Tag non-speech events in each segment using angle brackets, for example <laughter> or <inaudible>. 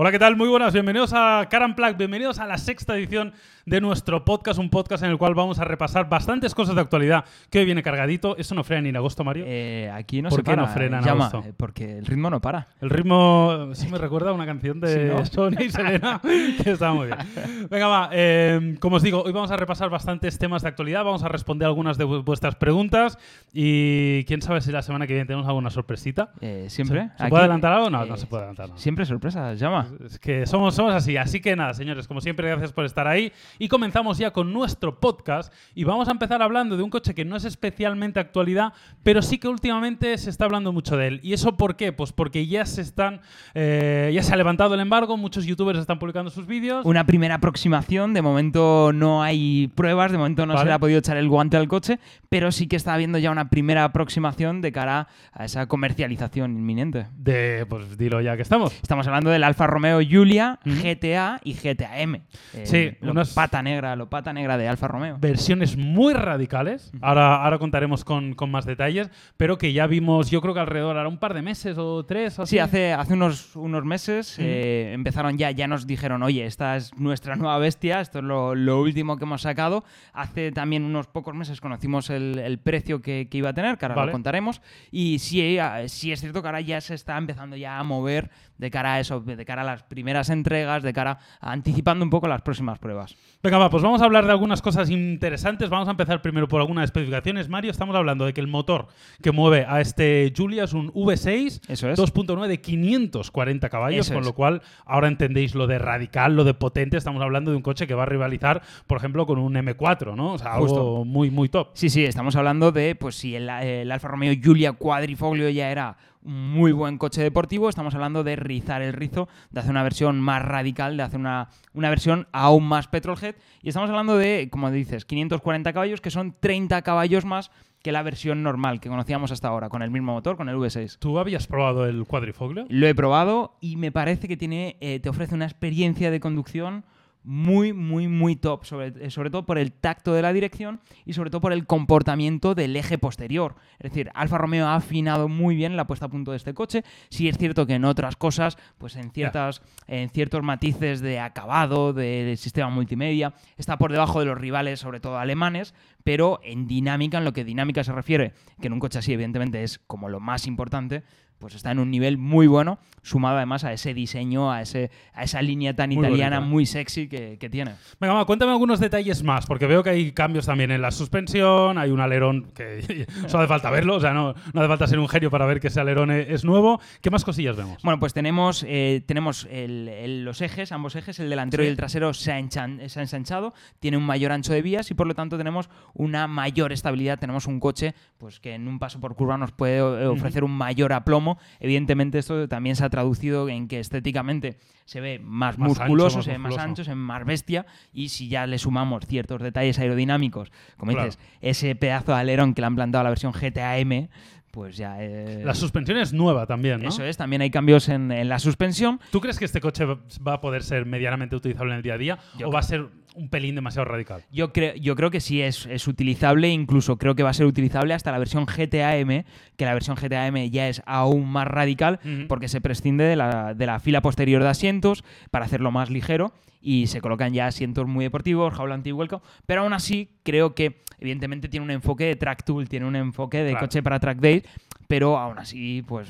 Hola, ¿qué tal? Muy buenas, bienvenidos a Caran Plug, bienvenidos a la sexta edición de nuestro podcast, un podcast en el cual vamos a repasar bastantes cosas de actualidad que hoy viene cargadito. ¿Eso no frena ni en agosto, Mario? Eh, aquí no ¿Por se qué para. no frena en llama, agosto? eh, Porque el ritmo no para. El ritmo sí me recuerda a una canción de <laughs> Sí, ¿no? Sony y Selena <laughs> que está muy bien. Venga, va. eh, como os digo, hoy vamos a repasar bastantes temas de actualidad, vamos a responder algunas de vu- vuestras preguntas y quién sabe si la semana que viene tenemos alguna sorpresita. Eh, siempre. ¿Se Aquí, puede adelantar algo? No, eh, no se puede adelantar nada. Siempre sorpresas, llama. Es que somos, somos así. Así que nada, señores, como siempre, gracias por estar ahí. Y comenzamos ya con nuestro podcast. Y vamos a empezar hablando de un coche que no es especialmente actualidad, pero sí que últimamente se está hablando mucho de él. ¿Y eso por qué? Pues porque ya se están. eh, ya se ha levantado el embargo, muchos youtubers están publicando sus vídeos. Una primera aproximación, de momento no hay pruebas, de momento no Vale. se le ha podido echar el guante al coche, pero sí que está habiendo ya una primera aproximación de cara a esa comercialización inminente. De. Pues dilo ya que estamos. Estamos hablando del Alfa Romeo Giulia, Ujú. GTA y GTA M. Eh, Sí, lo unas- pata negra, lo pata negra de Alfa Romeo. versiones muy radicales. Ahora, ahora contaremos con, con más detalles, pero que ya vimos, yo creo que alrededor, ahora un par de meses o tres. O así. Sí, hace, hace unos, unos meses eh, empezaron ya, ya nos dijeron, oye, esta es nuestra nueva bestia, esto es lo, lo último que hemos sacado. Hace también unos pocos meses conocimos el, el precio que, que iba a tener, que ahora Vale. lo contaremos. Y sí, eh, sí es cierto que ahora ya se está empezando ya a mover de cara a eso, de cara a las primeras entregas, de cara a anticipando un poco las próximas pruebas. Venga, va, pues vamos a hablar de algunas cosas interesantes. Vamos a empezar primero por algunas especificaciones. Mario, estamos hablando de que el motor que mueve a este Julia es un V6 Eso es. 2.9 de 540 caballos, Eso con es. lo cual ahora entendéis lo de radical, lo de potente. Estamos hablando de un coche que va a rivalizar, por ejemplo, con un M4, ¿no? O sea, algo Justo. muy, muy top. Sí, sí, estamos hablando de, pues si el, el Alfa Romeo Giulia Quadrifoglio ya era muy buen coche deportivo, estamos hablando de rizar el rizo, de hacer una versión más radical, de hacer una, una versión aún más petrolhead. Y estamos hablando de, como dices, 540 caballos, que son 30 caballos más que la versión normal que conocíamos hasta ahora, con el mismo motor, con el V6. ¿Tú habías probado el cuadrifoglio? Lo he probado y me parece que tiene, eh, te ofrece una experiencia de conducción muy, muy, muy top, sobre, eh, sobre todo por el tacto de la dirección y sobre todo por el comportamiento del eje posterior. Es decir, Alfa Romeo ha afinado muy bien la puesta a punto de este coche. Sí es cierto que en otras cosas, pues en, ciertas, en ciertos matices de acabado, del sistema multimedia, está por debajo de los rivales, sobre todo alemanes, pero en dinámica, en lo que dinámica se refiere, que en un coche así evidentemente es como lo más importante, pues está en un nivel muy bueno, sumado además a ese diseño, a, ese, a esa línea tan Muy italiana, bonita. muy sexy que, que tiene. Venga, va, cuéntame algunos detalles más, porque veo que hay cambios también en la suspensión, hay un alerón que <laughs> solo hace falta verlo, o sea, no, no hace falta ser un genio para ver que ese alerón e- es nuevo. ¿Qué más cosillas vemos? Bueno, pues tenemos, eh, tenemos el- el- los ejes, ambos ejes, el delantero Sí. y el trasero se ha, enchan- se ha ensanchado, tiene un mayor ancho de vías y por lo tanto tenemos una mayor estabilidad. Tenemos un coche pues, que en un paso por curva nos puede eh, ofrecer un mayor aplomo. Evidentemente esto también se ha traducido en que estéticamente se ve más, Más musculoso, ancho, más se ve más ancho, se ve más bestia y si ya le sumamos ciertos detalles aerodinámicos, como Claro. dices, ese pedazo de alerón que le han plantado a la versión GTA M, pues ya... eh, La suspensión es nueva también, ¿no? eso es, también hay cambios en, en la suspensión. ¿Tú crees que este coche va- va a poder ser medianamente utilizable en el día a día Yo o va a ser un pelín demasiado radical? Yo, creo yo creo que sí es, es utilizable, incluso creo que va a ser utilizable hasta la versión GTAM, que la versión GTAM ya es aún más radical porque se prescinde de la, de la fila posterior de asientos para hacerlo más ligero y se colocan ya asientos muy deportivos, jaula anti-vuelco, pero aún así creo que evidentemente tiene un enfoque de track tool, tiene un enfoque de Claro. coche para track days, pero aún así pues...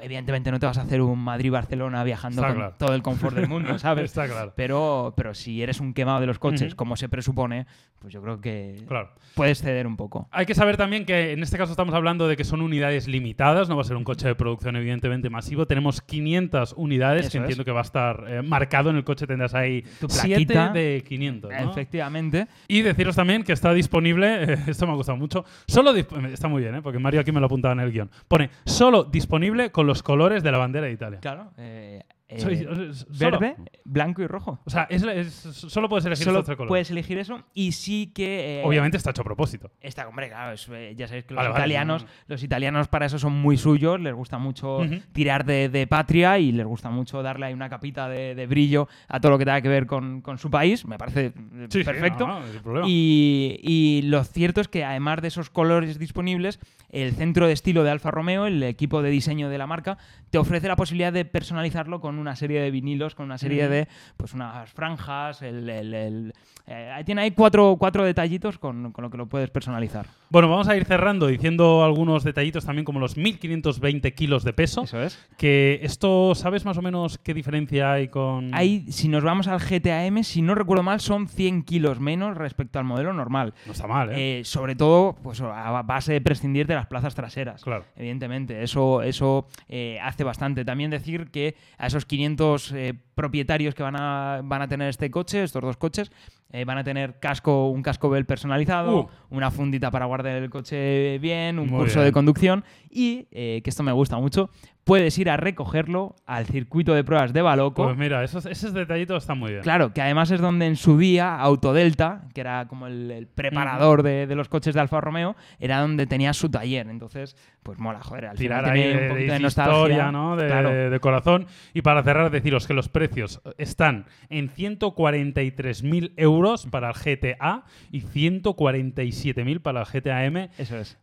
Evidentemente no te vas a hacer un Madrid-Barcelona viajando Está con claro. todo el confort del mundo, <laughs> ¿sabes? Está claro. Pero, pero si eres un quemado de los coches, como se presupone, pues yo creo que Claro. puedes ceder un poco. Hay que saber también que en este caso estamos hablando de que son unidades limitadas, no va a ser un coche de producción evidentemente masivo. Tenemos 500 unidades, Eso que es. entiendo que va a estar eh, marcado en el coche, tendrás ahí Tu 7 plaquita. de 500. ¿no? Efectivamente. Y deciros también que está disponible, eh, <laughs> esto me ha gustado mucho, solo está muy bien, ¿eh? porque Mario aquí me lo apuntaba en el guion. Pone solo disponible con los colores de la bandera de Italia. Eh, eh, Soy- solo. verde, blanco y rojo. O sea, es, es- solo puedes elegir Solo estos tres colores. puedes elegir eso y sí que... eh, Obviamente está hecho a propósito. Está, hombre, claro, es, eh, ya sabéis que los Vale, italianos, no, no. los italianos para eso son muy suyos, les gusta mucho tirar de, de patria y les gusta mucho darle ahí una capita de, de brillo a todo lo que tenga que ver con, con su país. Me parece sí, perfecto. no, no, sin problema. Y, y lo cierto es que además de esos colores disponibles, el centro de estilo de Alfa Romeo, el equipo de diseño de la marca, te ofrece la posibilidad de personalizarlo con una serie de vinilos, con una serie de, pues unas franjas, el, el- el- eh, tiene ahí cuatro, cuatro detallitos con, con lo que lo puedes personalizar. Bueno, vamos a ir cerrando diciendo algunos detallitos también como los 1520 kilos de peso. Eso es. Que esto, ¿sabes más o menos qué diferencia hay con...? Ahí, si nos vamos al GTA M, si no recuerdo mal, son 100 kilos menos respecto al modelo normal. No está mal, ¿eh? Eh, sobre todo, pues a base de prescindir de las plazas traseras. Claro. Evidentemente, eso, eso eh, hace bastante. También decir que a esos 500 eh, propietarios que van a, van a tener este coche, estos dos coches, eh, van a tener casco, un casco Bell personalizado, Uh. una fundita para guardar el coche bien, un Muy curso bien. de conducción y, eh, que esto me gusta mucho, puedes ir a recogerlo al circuito de pruebas de Baloco. Pues mira, esos, esos detallitos están muy bien. Claro, que además es donde en su día Autodelta, que era como el, el preparador de, de los coches de Alfa Romeo, era donde tenía su taller. Entonces, pues mola, joder, al Tirar final ahí tiene de, un poquito de de nostalgia. historia, ¿no? Claro. de corazón. Y para cerrar, deciros que los precios están en 143.000 euros para el GTA y 147.000 para el GTA M. Eso es.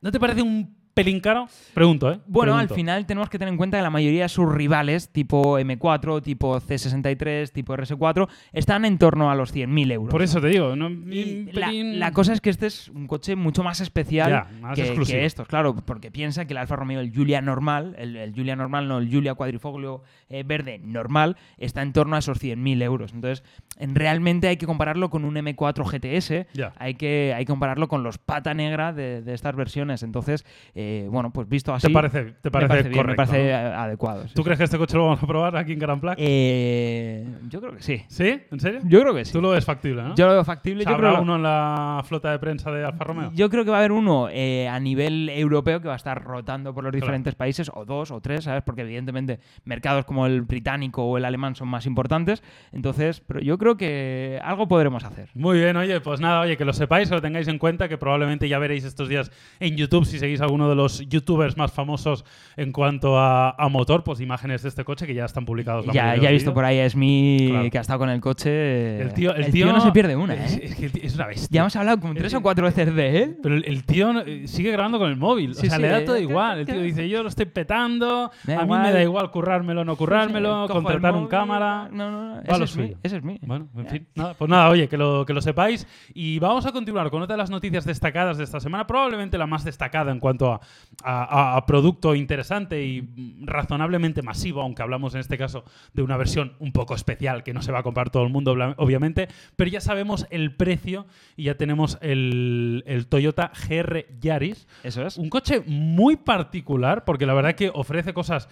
¿No te parece un pelín caro? Pregunto, ¿eh? Bueno, Pregunto. al final tenemos que tener en cuenta que la mayoría de sus rivales, tipo M4, tipo C63, tipo RS4, están en torno a los 100.000 euros. Por eso te digo, ¿no? Y la, cosa es que este es un coche mucho más especial Ya, más que, estos, claro, porque piensa que el Alfa Romeo, el Giulia normal, el, el Giulia normal, no el Giulia cuadrifoglio eh, verde normal, está en torno a esos 100.000 euros. Entonces, en- realmente hay que compararlo con un M4 GTS, Ya. hay, que, hay que compararlo con los pata negra de, de estas versiones. Entonces, eh, bueno, pues visto así, ¿Te parece, te me parece, bien, me parece ¿no? eh, adecuado. sí, ¿Tú sí. crees que este coche lo vamos a probar aquí en Gran Plac? Eh, yo creo que sí. ¿Sí? ¿En serio? Yo creo que sí. Tú lo ves factible, ¿no? Yo lo veo factible. O sea, yo ¿Habrá creo uno en la flota de prensa de Alfa Romeo? Yo creo que va a haber uno eh, a nivel europeo que va a estar rotando por los diferentes países, o dos o tres, ¿sabes? Porque evidentemente mercados como el británico o el alemán son más importantes. Entonces, pero yo creo que algo podremos hacer. Muy bien, oye, pues nada, oye, que lo sepáis, que lo tengáis en cuenta, que probablemente ya veréis estos días en YouTube, si seguís alguno de los youtubers más famosos en cuanto a, a motor, pues imágenes de este coche que ya están publicados. la Ya, he visto por ahí a Claro. que ha estado con el coche. El tío, el, tío, no se pierde una, es, ¿eh? es una bestia. Ya hemos hablado como Es tres o cuatro veces de él. Pero el, el tío eh, sigue grabando con el móvil. Sí, o sea, sí, le da eh, todo igual. El tío <laughs> dice, yo lo estoy petando, a mí igual. me da igual currármelo o no currármelo, el contratar un cámara. No, no, no. Ese es, mí, ese es mí. Bueno, en fin, nada, pues nada, oye, que lo, que lo sepáis. Y vamos a continuar con otra de las noticias destacadas de esta semana, probablemente la más destacada en cuanto a, a- a- producto interesante y razonablemente masivo, aunque hablamos en este caso de una versión un poco especial que no se va a comprar todo el mundo, obviamente, pero ya sabemos el precio y ya tenemos el, el Toyota GR Yaris. Eso es. Un coche muy particular, porque la verdad que ofrece cosas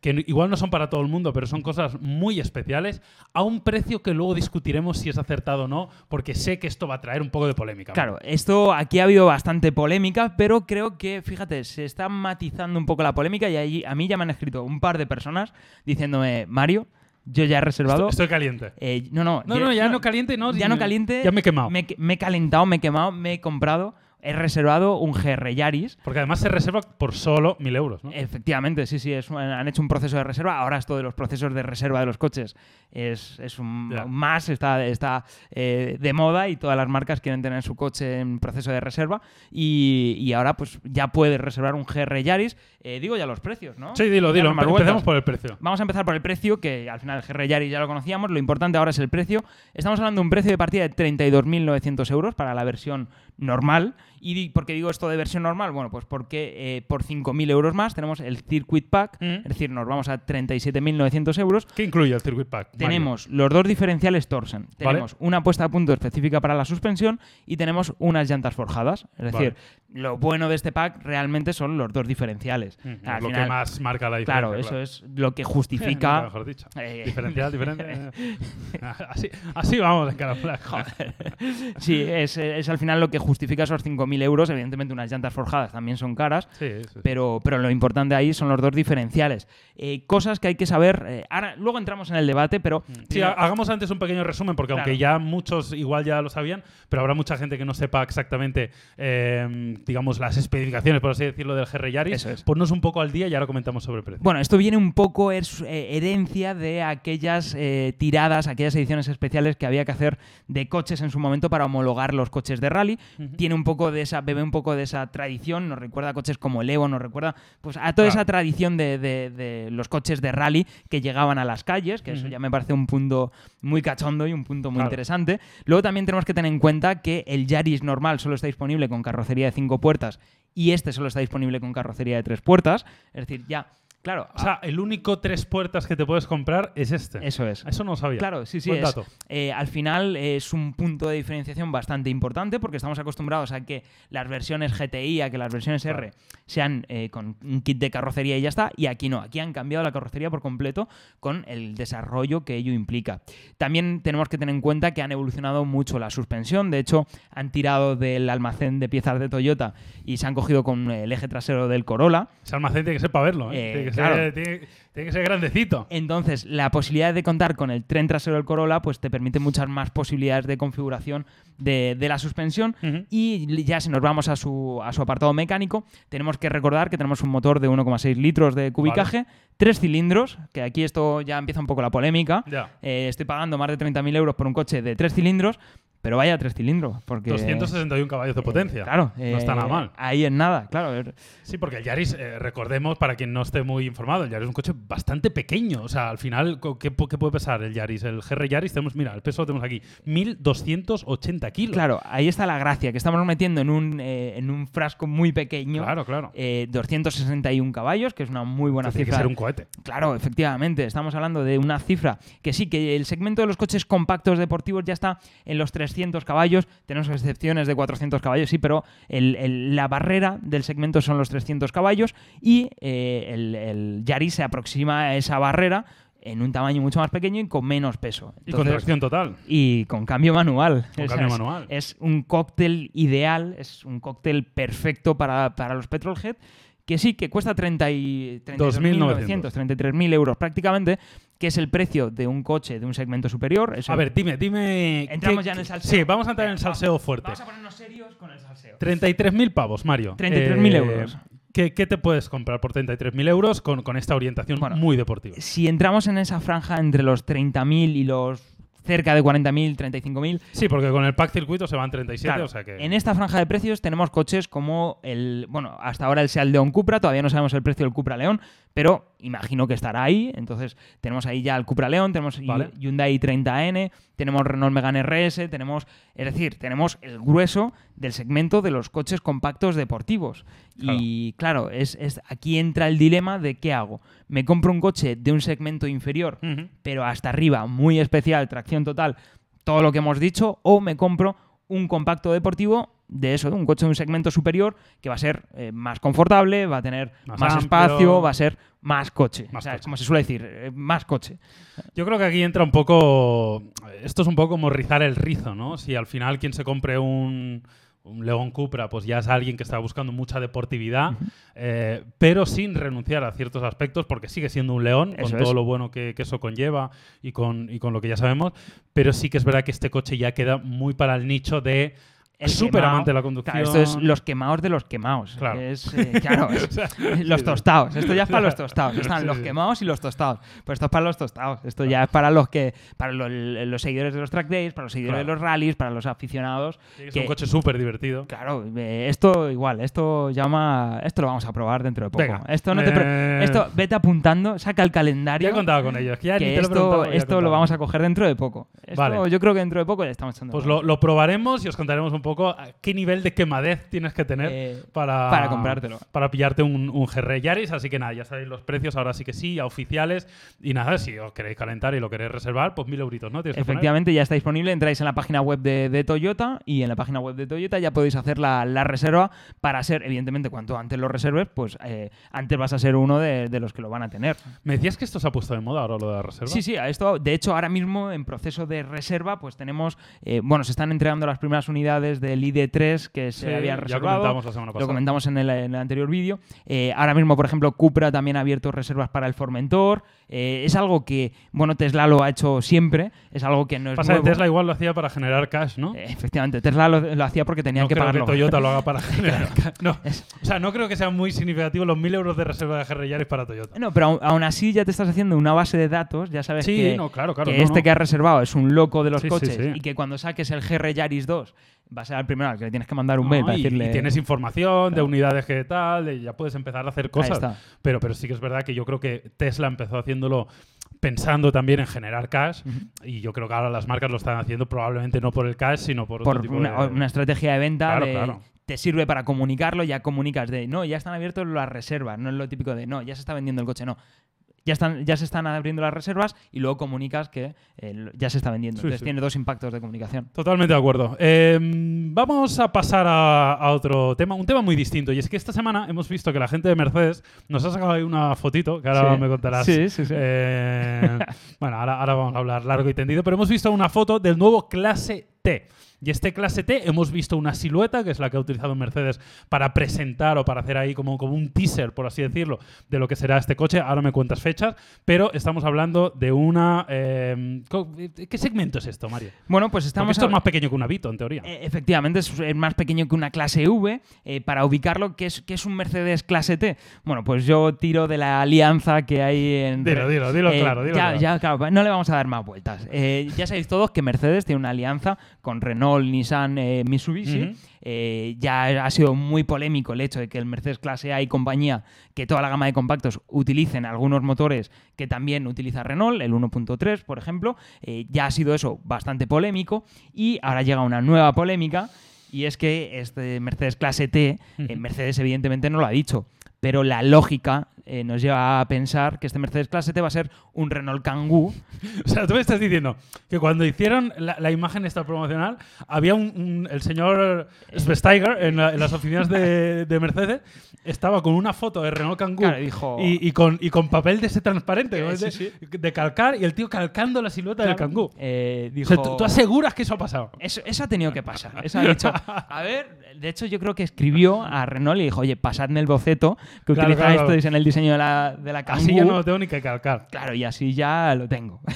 que igual no son para todo el mundo, pero son cosas muy especiales, a un precio que luego discutiremos si es acertado o no, porque sé que esto va a traer un poco de polémica. Claro, esto aquí ha habido bastante polémica, pero creo que, fíjate, se está matizando un poco la polémica y ahí, a mí ya me han escrito un par de personas diciéndome, Mario, yo ya he reservado... Estoy, estoy caliente. eh, no, no, No, no, ya no caliente, no. Ya no caliente. Ya me he quemado. Me, me he calentado, me he quemado, me he comprado, he reservado un GR Yaris. Porque además se reserva por solo mil euros, ¿no? Efectivamente, sí, sí, es han hecho un proceso de reserva. Ahora esto de los procesos de reserva de los coches es, un más, está, está eh, de moda y todas las marcas quieren tener su coche en proceso de reserva. Y, y ahora pues ya puedes reservar un GR Yaris. Eh, digo ya los precios, ¿no? sí, dilo, dilo. vueltas. Empecemos por el precio. Vamos a empezar por el precio, que al final el GR Yaris ya lo conocíamos. Lo importante ahora es el precio. Estamos hablando de un precio de partida de 32.900 euros para la versión normal. ¿Y por qué digo esto de versión normal? Bueno, pues porque eh, por 5.000 euros más tenemos el Circuit Pack. Mm. Es decir, nos vamos a 37.900 euros. ¿Qué incluye el Circuit Pack? Mario? Tenemos los dos diferenciales Torsen. Tenemos una puesta a punto específica para la suspensión y tenemos unas llantas forjadas. Es decir, lo bueno de este pack realmente son los dos diferenciales. Al lo que más marca la diferencia. Claro, eso es lo que justifica. <laughs> Mejor dicho. <laughs> Eh, Diferencial, diferente. <laughs> así, así vamos en cara Black. Sí, es, es al final lo que justifica esos 5.000 euros. Evidentemente, unas llantas forjadas también son caras, Sí, sí, sí. pero, pero lo importante ahí son los dos diferenciales. Eh, cosas que hay que saber. eh, ahora, luego entramos en el debate, pero. Sí, hagamos antes un pequeño resumen, porque aunque ya muchos igual ya lo sabían, pero habrá mucha gente que no sepa exactamente, eh, digamos, las especificaciones, por así decirlo, del GR Yaris. Es. Ponnos un poco al día y ahora comentamos sobre el precio. Bueno, esto viene un poco, es eh, herencia de aquellas tiradas, aquellas ediciones especiales que había que hacer de coches en su momento para homologar los coches de rally. Tiene un poco de esa, bebe un poco de esa tradición, nos recuerda a coches como el Evo, nos recuerda pues a toda esa tradición de, de- de los coches de rally que llegaban a las calles, que eso ya me parece un punto muy cachondo y un punto muy Claro. interesante. Luego también tenemos que tener en cuenta que el Yaris normal solo está disponible con carrocería de cinco puertas y este solo está disponible con carrocería de tres puertas. Es decir, ya, claro, O sea, el único tres puertas que te puedes comprar es este. eso es. Eso no lo sabía. Claro, sí, sí. Buen es- dato. eh, al final es un punto de diferenciación bastante importante porque estamos acostumbrados a que las versiones GTI, a que las versiones Claro. R sean eh, con un kit de carrocería y ya está. Y aquí no, aquí han cambiado la carrocería por completo con el desarrollo que ello implica. También tenemos que tener en cuenta que han evolucionado mucho la suspensión. De hecho, han tirado del almacén de piezas de Toyota y se han cogido con el eje trasero del Corolla. Ese almacén tiene que ser para verlo. ¿eh? Eh, claro. tiene- tiene que ser grandecito. Entonces, la posibilidad de contar con el tren trasero del Corolla pues te permite muchas más posibilidades de configuración de, de la suspensión. Y ya si nos vamos a su, a su apartado mecánico, tenemos que recordar que tenemos un motor de 1,6 litros de cubicaje, tres cilindros, que aquí esto ya empieza un poco la polémica. Ya. Eh, estoy pagando más de 30.000 euros por un coche de tres cilindros, pero vaya tres cilindros. Porque, 261 caballos de potencia. Claro. no está eh, nada mal. Ahí en nada, claro. Sí, porque el Yaris, eh, recordemos, para quien no esté muy informado, el Yaris es un coche bastante pequeño. O sea, al final, ¿qué, puede pesar el Yaris? El GR Yaris, tenemos, mira, el peso lo tenemos aquí, 1280 kilos. Claro, ahí está la gracia, que estamos metiendo en un, eh, en un frasco muy pequeño. claro. claro. eh, 261 caballos, que es una muy buena Esto tiene que cifra. ser un cohete. Claro, efectivamente, estamos hablando de una cifra que sí, que el segmento de los coches compactos deportivos ya está en los 300 caballos, tenemos excepciones de 400 caballos, sí, pero el- el- la barrera del segmento son los 300 caballos y eh, el, el Yaris se aproxima a esa barrera en un tamaño mucho más pequeño y con menos peso. Y con tracción total. y con cambio manual. Con O sea, cambio es- manual. Es un cóctel ideal, es un cóctel perfecto para, para los Petrolhead, que sí, que cuesta 30 y 32.900, 33.000 euros prácticamente, que es el precio de un coche de un segmento superior. Eso- A ver, dime, dime. Entramos ¿qué- ya en el salseo. Sí, vamos a entrar en el salseo fuerte. Vamos a ponernos serios con el salseo. 33.000 pavos, Mario. 33.000 Eh, euros. ¿Qué, qué te puedes comprar por 33.000 euros con, con esta orientación Bueno, muy deportiva? Si entramos en esa franja entre los 30.000 y los cerca de 40.000, 35.000, Sí, porque con el pack circuito se van 37, Claro, o sea que... En esta franja de precios tenemos coches como el, bueno, hasta ahora el Seat León Cupra, todavía no sabemos el precio del Cupra León, pero imagino que estará ahí. Entonces tenemos ahí ya el Cupra León, tenemos Vale. Hyundai 30N, tenemos Renault Megane RS, tenemos, es decir, tenemos el grueso del segmento de los coches compactos deportivos. Y claro, es, es- aquí entra el dilema de qué hago. Me compro un coche de un segmento inferior pero hasta arriba, muy especial, tracción total, todo lo que hemos dicho, o me compro un compacto deportivo de eso, de un coche de un segmento superior que va a ser eh, más confortable, va a tener Más espacio, va a ser más coche. Más o sea, coche. como se suele decir, eh, más coche. Yo creo que aquí entra un poco. Esto es un poco como rizar el rizo, ¿no? Si al final quien se compre un, un León Cupra, pues ya es alguien que está buscando mucha deportividad, eh, pero sin renunciar a ciertos aspectos, porque sigue siendo un León, Eso con es. todo lo bueno que, que eso conlleva y con, y con lo que ya sabemos. Pero sí que es verdad que este coche ya queda muy para el nicho de. El súper amante de la conducción. Claro, esto es los quemados de los quemados. Claro. Es, eh, <laughs> claro, es- O sea, <laughs> los tostados. Esto ya es para los tostados. <laughs> Están Sí, los sí. quemados y los tostados. Pues esto es para los tostados. Esto ya es para los que para lo- los seguidores de los track days, para los seguidores Claro. de los rallies, para los aficionados. Sí, es que- un coche súper divertido. Claro, eh, esto igual, esto llama, esto lo vamos a probar dentro de poco. Venga. Esto no te pre- Eh, esto vete apuntando, saca el calendario. Ya he contado con ellos. ya que te lo esto, esto lo vamos a coger dentro de poco. Esto Vale. yo creo que dentro de poco ya estamos echando. Pues lo, lo probaremos y os contaremos un a qué nivel de quemadez tienes que tener Eh, para, para comprártelo. Para pillarte un, un GR Yaris. Así que nada, ya sabéis los precios, ahora sí que sí, ya oficiales. Y nada, si os queréis calentar y lo queréis reservar, pues mil euritos, ¿no? Tienes. Efectivamente, ya está disponible. Entráis en la página web de, de Toyota y en la página web de Toyota ya podéis hacer la, la reserva para ser, evidentemente, cuanto antes lo reserves, pues eh, antes vas a ser uno de, de los que lo van a tener. ¿Me decías que esto se ha puesto de moda ahora lo de la reserva? Sí, sí, a esto, de hecho, ahora mismo en proceso de reserva, pues tenemos, eh, bueno, se están entregando las primeras unidades del ID3 que se Sí, habían ya reservado. comentamos la semana Lo pasada. comentamos en el, en el anterior vídeo. Eh, ahora mismo, por ejemplo, Cupra también ha abierto reservas para el Formentor. Eh, es algo que, bueno, Tesla lo ha hecho siempre. Es algo que no es Pasa que nuevo. Tesla igual lo hacía para generar cash, ¿no? Eh, efectivamente, Tesla lo, lo hacía porque tenía no que creo pagarlo. que Toyota lo haga para <laughs> generar cash. No. O sea, no creo que sea muy significativo los mil euros de reserva de Yaris para Toyota. No, pero aún, así ya te estás haciendo una base de datos, ya sabes Sí, que, no, claro, claro. que no, este que has reservado es un loco de los sí, coches sí. y que cuando saques el GR Yaris 2 va a ser el primero al que le tienes que mandar un No, mail para y, decirle. y tienes información de unidades que tal, y ya puedes empezar a hacer cosas. Pero, pero sí que es verdad que yo creo que Tesla empezó haciéndolo pensando también en generar cash y yo creo que ahora las marcas lo están haciendo probablemente no por el cash, sino por, otro tipo una, de... una estrategia de venta Claro, de- claro. te sirve para comunicarlo, ya comunicas de no, ya están abiertas las reservas, no es lo típico de no, ya se está vendiendo el coche, no. Ya, están, ya se están abriendo las reservas y luego comunicas que eh, ya se está vendiendo. Sí, Entonces sí. tiene dos impactos de comunicación. Totalmente de acuerdo. Eh, vamos a pasar a, a otro tema, un tema muy distinto. Y es que esta semana hemos visto que la gente de Mercedes nos ha sacado ahí una fotito, que ahora Sí. me contarás. Sí, sí, sí. Eh, <laughs> bueno, ahora, ahora vamos a hablar largo y tendido, pero hemos visto una foto del nuevo clase T. Y este clase T hemos visto una silueta, que es la que ha utilizado Mercedes para presentar o para hacer ahí como, como un teaser, por así decirlo, de lo que será este coche. Ahora me cuentas fechas, pero estamos hablando de una... eh, co- ¿Qué segmento es esto, Mario? Bueno, pues Porque estamos esto a- es más pequeño que una Vito, en teoría. Eh, Efectivamente, es, más pequeño que una clase V. Eh, para ubicarlo, ¿qué es, qué es un Mercedes clase T? Bueno, pues yo tiro de la alianza que hay en. Dilo, dilo, dilo Eh, claro, dilo ya, claro. ya, claro, no le vamos a dar más vueltas. Eh, ya sabéis todos que Mercedes tiene una alianza con Renault, Nissan, eh, Mitsubishi. Eh, ya ha sido muy polémico el hecho de que el Mercedes clase A y compañía, que toda la gama de compactos utilicen algunos motores que también utiliza Renault, el 1.3, por ejemplo. Eh, ya ha sido eso bastante polémico. Y ahora llega una nueva polémica. Y es que este Mercedes clase T, Ujú. Mercedes evidentemente no lo ha dicho, pero la lógica eh, nos lleva a pensar que este Mercedes clase T va a ser un Renault Kangoo. <laughs> O sea, tú me estás diciendo que cuando hicieron la, la imagen esta promocional, había un, un- el señor Svesteiger en, la- en las <laughs> oficinas de, de Mercedes, estaba con una foto de Renault Kangoo Claro, dijo- y, y con, y con papel de ese transparente, ¿no? Eh, sí, de, sí. de calcar, y el tío calcando la silueta del Kangoo. Eh, O dijo, sea, ¿tú, tú aseguras que eso ha pasado. Eso, eso ha tenido que pasar. Eso ha dicho. A ver, de hecho, yo creo que escribió a Renault y dijo, oye, pasadme el boceto que Claro, utiliza claro. esto en el diseño de la, de la Kangoo. Así ya no lo tengo ni que calcar. Claro, y así ya lo tengo. <laughs>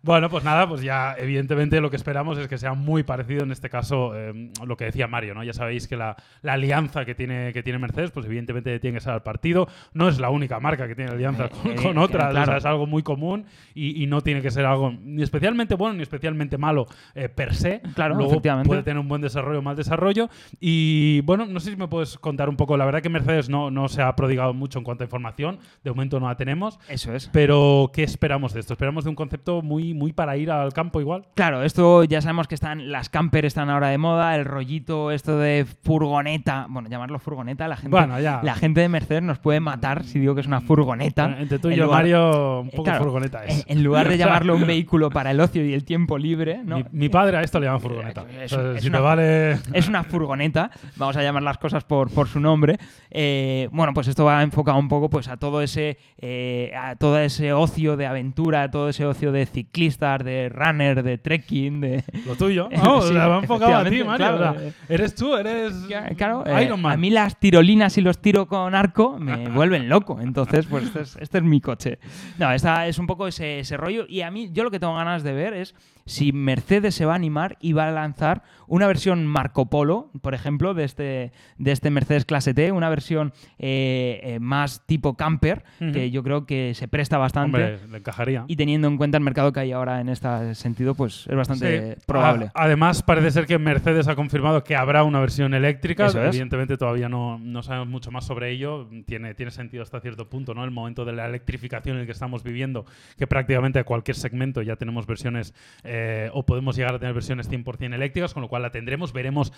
Bueno, pues nada, pues ya evidentemente lo que esperamos es que sea muy parecido en este caso eh, lo que decía Mario, ¿no? Ya sabéis que la, la alianza que tiene, que tiene Mercedes, pues evidentemente tiene que ser al partido. No es la única marca que tiene alianza Eh, con, eh, con otras, claro. o sea, es algo muy común y, y no tiene que ser algo ni especialmente bueno ni especialmente malo eh, per se. Claro, Luego puede tener un buen desarrollo o mal desarrollo. Y bueno, no sé si me puedes contar un poco, la verdad que Mercedes no, no se ha prodigado mucho en cuanto a información, de momento no la tenemos. Eso es. Pero, ¿qué esperamos de esto? Esperamos de un concepto muy, muy para ir al campo igual. Claro, esto ya sabemos que están las camper están ahora de moda, el rollito esto de furgoneta, bueno, llamarlo furgoneta, la gente, Bueno, ya. la gente de Mercedes nos puede matar si digo que es una furgoneta. Entre tú y En yo, lugar- Mario, un Eh, poco claro, furgoneta es. En lugar de <laughs> llamarlo un vehículo para el ocio y el tiempo libre, ¿no? mi, mi padre a esto le llama furgoneta. Eh, es- si una- te vale. es una furgoneta, vamos a llamar las cosas por, por su nombre. Eh, bueno, pues esto va enfocado un poco pues, a todo ese eh, a todo ese ocio de aventura, a todo ese ocio de ciclistas, de runner, de trekking, de Lo tuyo. <laughs> Vamos, Sí, o sea, va enfocado a ti, Mario. claro. o sea, eres tú, eres. Claro, eh, Iron Man. a mí las tirolinas y los tiro con arco me <laughs> vuelven loco. Entonces, pues este es, este es mi coche. No, esta es un poco ese, ese rollo. Y a mí, yo lo que tengo ganas de ver es si Mercedes se va a animar y va a lanzar una versión Marco Polo, por ejemplo, de este, de este Mercedes Clase T, una versión eh, eh, más tipo camper, que yo creo que se presta bastante. Hombre, le encajaría. Y teniendo en cuenta el mercado que hay ahora en este sentido, pues es bastante Sí. probable. A- además, parece ser que Mercedes ha confirmado que habrá una versión eléctrica. Eso es. Evidentemente, todavía no, no sabemos mucho más sobre ello. Tiene, tiene sentido hasta cierto punto, ¿no? El momento de la electrificación en el que estamos viviendo, que prácticamente a cualquier segmento ya tenemos versiones eh, o podemos llegar a tener versiones 100% eléctricas, con lo cual la tendremos. Veremos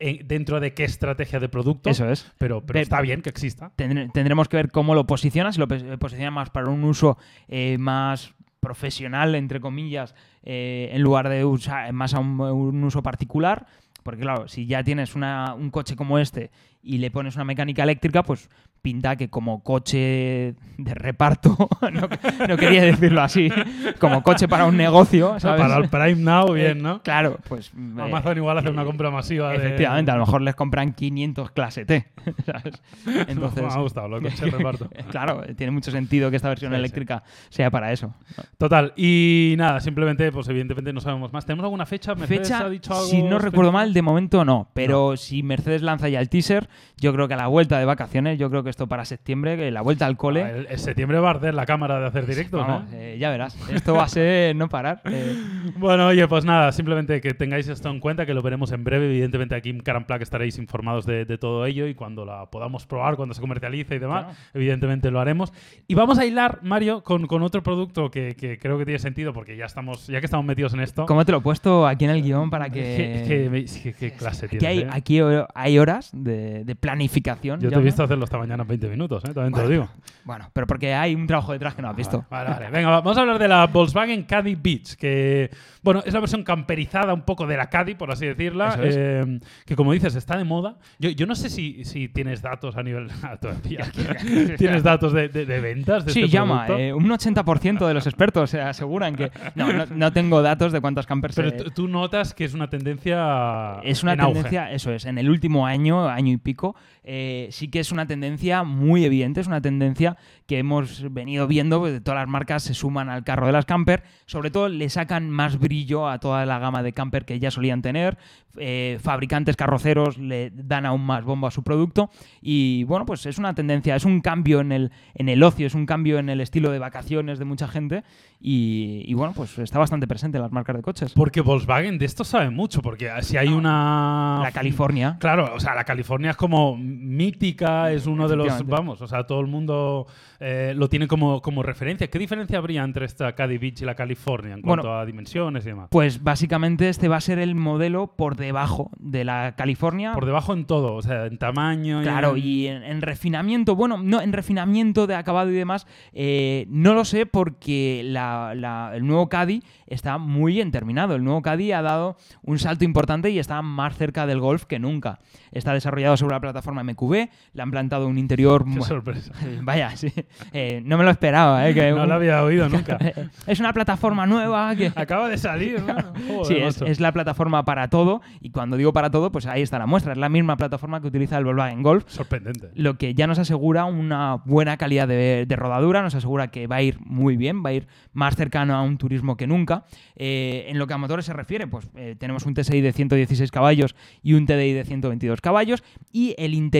eh, dentro de qué estrategia de producto. Eso es. Pero, pero Ve- está bien que exista. Tendremos que ver cómo lo posiciona, si lo pe- posiciona más para un uso eh, más profesional, entre comillas, eh, en lugar de usar más a un, un uso particular. Porque claro, si ya tienes una- un coche como este y le pones una mecánica eléctrica, pues pinta que como coche de reparto, <laughs> no, no quería decirlo así, como coche para un negocio, ¿sabes? Para el Prime Now, Eh, bien, ¿no? Claro, pues... eh, Amazon igual hace una compra masiva de... Efectivamente, a lo mejor les compran 500 clase T, <laughs> ¿sabes? Entonces, <laughs> me ha gustado lo coche de reparto. Claro, tiene mucho sentido que esta versión Sí, sí. eléctrica sea para eso. Total. Y nada, simplemente, pues evidentemente no sabemos más. ¿Tenemos alguna fecha? ¿Mercedes Fecha, ha dicho algo si no recuerdo mal, de momento no. Pero si Mercedes lanza ya el teaser, Yo creo que a la vuelta de vacaciones, yo creo que esto para septiembre, que la vuelta al cole. El, el septiembre va a arder la cámara de hacer directos, vamos, ¿no? eh, ya verás. Esto va a ser no parar. eh. <laughs> Bueno, oye, pues nada, simplemente que tengáis esto en cuenta, que lo veremos en breve. Evidentemente aquí en Caramplac estaréis informados de, de todo ello y cuando la podamos probar, cuando se comercialice y demás, Claro. evidentemente lo haremos. Y vamos a hilar, Mario, con, con otro producto que, que creo que tiene sentido porque ya estamos, ya que estamos metidos en esto. ¿Cómo te lo he puesto aquí en el guion para que. ¿Qué, qué- clase Aquí tienes, hay, eh? aquí hay horas de, de planificación. Yo te he visto hacerlo esta mañana en 20 minutos, ¿eh? también te lo digo. Bueno, pero porque hay un trabajo detrás que no has visto. Vale, vale. Venga, va- vamos a hablar de la Volkswagen Caddy Beach, que, bueno, es la versión camperizada un poco de la Caddy, por así decirla, es. eh, que como dices, está de moda. Yo, yo no sé si, si tienes datos a nivel... <laughs> ah, todavía. <laughs> <laughs> ¿Tienes datos de, de- de ventas de Sí, este llama. eh, un 80% de los expertos se aseguran que. No, no, no tengo datos de cuántas campers Pero tú- notas que es una tendencia Es una en auge. tendencia, eso es, en el último año, año y pico, specifico eh, sí que es una tendencia muy evidente, es una tendencia que hemos venido viendo, pues, todas las marcas se suman al carro de las camper, sobre todo le sacan más brillo a toda la gama de camper que ya solían tener, eh, fabricantes carroceros le dan aún más bombo a su producto y bueno, pues es una tendencia, es un cambio en el, en el ocio, es un cambio en el estilo de vacaciones de mucha gente y, y bueno, pues está bastante presente en las marcas de coches. Porque Volkswagen de esto sabe mucho, porque si hay una... La California. Claro, o sea, la California es como mítica, es uno de los, vamos, o sea, todo el mundo eh, lo tiene como, como referencia. ¿Qué diferencia habría entre esta Caddy Beach y la California en Bueno, cuanto a dimensiones y demás? Pues básicamente este va a ser el modelo por debajo de la California. Por debajo en todo, o sea, en tamaño Claro, en- y en, en refinamiento, bueno, no, en refinamiento de acabado y demás, eh, no lo sé porque la- la- el nuevo Caddy está muy bien terminado. El nuevo Caddy ha dado un salto importante y está más cerca del Golf que nunca. Está desarrollado sobre la plataforma MQB, le han plantado un interior... Qué sorpresa. <laughs> Vaya, sí. Eh, no me lo esperaba, ¿eh? que No un- lo había oído nunca. <laughs> es una plataforma nueva que... <laughs> Acaba de salir, ¿no? Joder, Sí, es, la plataforma para todo. Y cuando digo para todo, pues ahí está la muestra. Es la misma plataforma que utiliza el Volkswagen Golf. Sorprendente. Lo que ya nos asegura una buena calidad de, de rodadura, nos asegura que va a ir muy bien, va a ir más cercano a un turismo que nunca. Eh, en lo que a motores se refiere, pues eh, tenemos un TSI de 116 caballos y un TDI de 122 caballos. Y el interior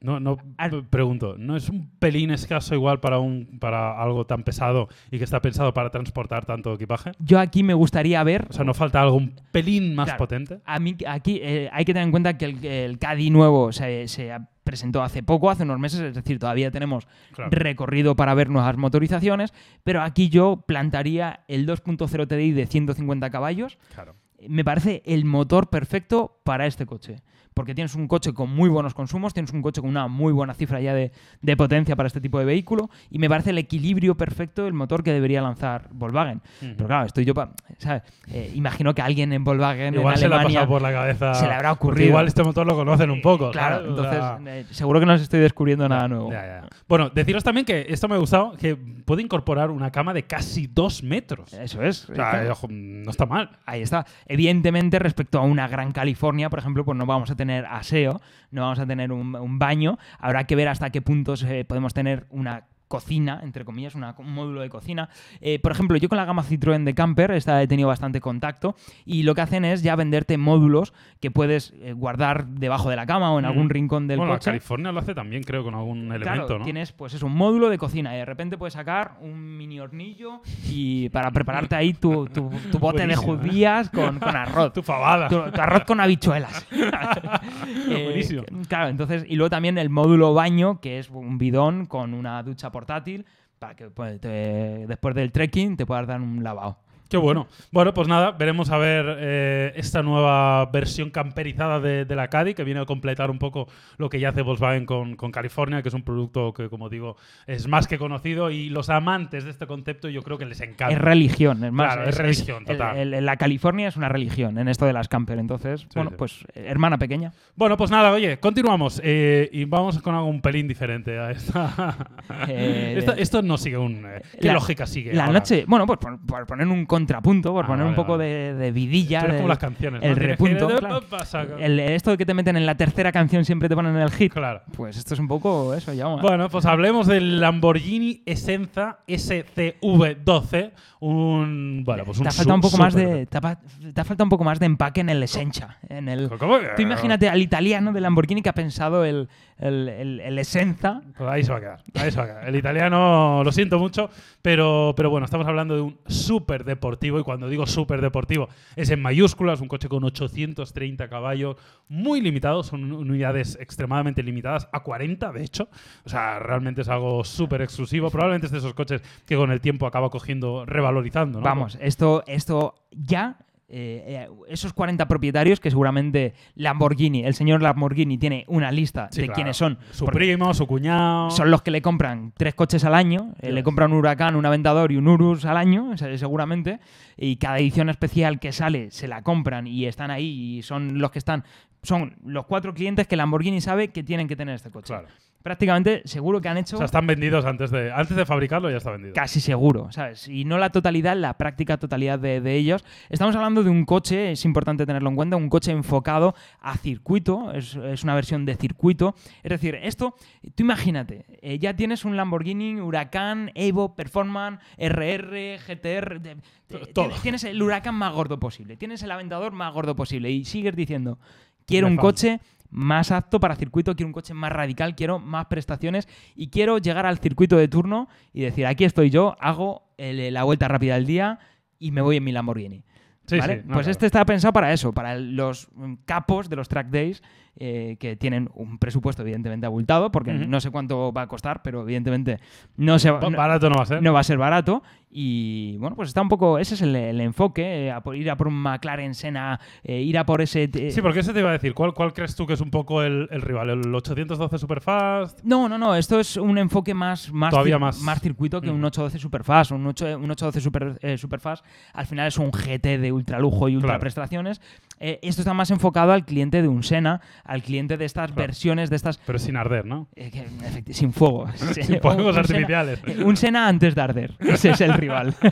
No, no, Al- pregunto, ¿no es un pelín escaso igual para, un, para algo tan pesado y que está pensado para transportar tanto equipaje? yo aquí me gustaría ver O sea, ¿no falta algo un pelín más Claro. potente? A mí aquí eh, hay que tener en cuenta que el, el Caddy nuevo se, se presentó hace poco, hace unos meses, es decir, todavía tenemos Claro. recorrido para ver nuevas motorizaciones, pero aquí yo plantaría el 2.0 TDI de 150 caballos. Claro. Me parece el motor perfecto para este coche. Porque tienes un coche con muy buenos consumos, tienes un coche con una muy buena cifra ya de, de potencia para este tipo de vehículo, y me parece el equilibrio perfecto el motor que debería lanzar Volkswagen. Pero claro, estoy yo para. ¿sabes? Eh, imagino que alguien en Volkswagen, Igual en se le ha Alemania, pasado por la cabeza. se le habrá ocurrido. Igual este motor lo conocen un poco. Claro, entonces eh, seguro que no os estoy descubriendo nada nuevo. ya, ya. Bueno, deciros también que esto me ha gustado, que puede incorporar una cama de casi dos metros. Eso es. O eh, sea, no está mal. Ahí está. Evidentemente, respecto a una Gran California, por ejemplo, pues no vamos a tener aseo, no vamos a tener un, baño. Habrá que ver hasta qué puntos eh, podemos tener una cocina, entre comillas, una- un módulo de cocina. Eh, por ejemplo, yo con la gama Citroën de Camper esta he tenido bastante contacto y lo que hacen es ya venderte módulos que puedes eh, guardar debajo de la cama o en Mm. algún rincón del bueno, coche. California lo hace también, creo, con algún Claro, elemento, ¿no? tienes pues es un módulo de cocina y de repente puedes sacar un mini hornillo y para prepararte ahí tu, tu- tu bote de ¿eh? judías con, con arroz. <laughs> Tu fabada. Tu, tu arroz con habichuelas. <laughs> <laughs> Buenísimo. Claro, entonces, y luego también el módulo baño, que es un bidón con una ducha portátil, para que pues, después del trekking te puedas dar un lavado. Qué bueno. Bueno, pues nada, veremos a ver eh, esta nueva versión camperizada de, de la Caddy, que viene a completar un poco lo que ya hace Volkswagen con, con California, que es un producto que, como digo, es más que conocido y los amantes de este concepto yo creo que les encanta. Es religión, es más. Claro, es religión, el- total. el- la California es una religión en esto de las camper. Entonces, bueno, sí. pues hermana pequeña. Bueno, pues nada, oye, continuamos eh, y vamos con algo un pelín diferente a esta. Eh, <laughs> Esto, esto no sigue un. ¿Qué la- lógica sigue? La ahora? noche, bueno, pues por, por poner un contrapunto, por Ah, poner un vale, poco vale. de, de vidilla. Eres del- como las canciones, ¿no? el ir repunto. <laughs> claro. El- esto de que te meten en la tercera canción siempre te ponen en el hit. Claro. Pues esto es un poco eso, ya. Bueno, pues hablemos del Lamborghini Essenza SCV12, un bueno, pues un te ha faltado un poco más de te ha, te ha faltado un poco más de empaque en el Essenza, en el ¿Cómo que? Tú imagínate al italiano de Lamborghini que ha pensado el, el, el, el Essenza. Pues ahí se va a quedar. Ahí se va a quedar. El italiano, lo siento mucho, pero, pero bueno, estamos hablando de un súper Y cuando digo súper deportivo, es en mayúsculas, un coche con 830 caballos, muy limitado. Son unidades extremadamente limitadas, a 40 de hecho. O sea, realmente es algo súper exclusivo. Probablemente es de esos coches que con el tiempo acaba cogiendo, revalorizando. ¿no? Vamos, esto, esto ya. Eh, eh, esos 40 propietarios que seguramente Lamborghini, el señor Lamborghini tiene una lista Sí, de claro. quiénes son. Su primo, su cuñado. Son los que le compran tres coches al año, eh, le compran un Huracán, un Aventador y un Urus al año, se- seguramente, y cada edición especial que sale se la compran y están ahí y son los que están, son los cuatro clientes que Lamborghini sabe que tienen que tener este coche. Claro. Prácticamente seguro que han hecho O sea, están vendidos antes de, antes de fabricarlo, ya está vendido. casi seguro, ¿sabes? Y no la totalidad, la práctica totalidad de, de ellos. Estamos hablando de un coche, es importante tenerlo en cuenta, un coche enfocado a circuito, es, es una versión de circuito. Es decir, esto, tú imagínate, eh, ya tienes un Lamborghini Huracán, Evo, Performance, RR, GTR, de- de- Todo. tienes- el Huracán más gordo posible, tienes el Aventador más gordo posible y sigues diciendo, quiero Me un falta. coche más apto para circuito, quiero un coche más radical, quiero más prestaciones y quiero llegar al circuito de turno y decir, aquí estoy yo, hago el- la vuelta rápida del día y me voy en mi Lamborghini. Sí, ¿vale? sí. no, pues claro. este está pensado para eso, para los mm, capos de los track days eh, que tienen un presupuesto evidentemente abultado, porque no sé cuánto va a costar, pero evidentemente no se va, no- Barato no va a ser. no va a ser barato y bueno, pues está un poco, ese es el, el enfoque, eh, a por- ir a por un McLaren Senna, eh, ir a por ese... Sí, porque eso te iba a decir. ¿Cuál, cuál crees tú que es un poco el, el rival? ¿El 812 Superfast? No, no, no. Esto es un enfoque más, más, Todavía más- circuito que un Mm. 812 Superfast. Un, 8, un 812 Super, Superfast al final es un GT de ultralujo y ultra Claro. prestaciones. Eh, esto está más enfocado al cliente de un Sena, al cliente de estas Claro. versiones, de estas. Pero sin arder, ¿no? eh, que, sin fuego. <laughs> Sin fuegos artificiales. eh, un Sena antes de arder. <laughs> Ese es el rival. <laughs>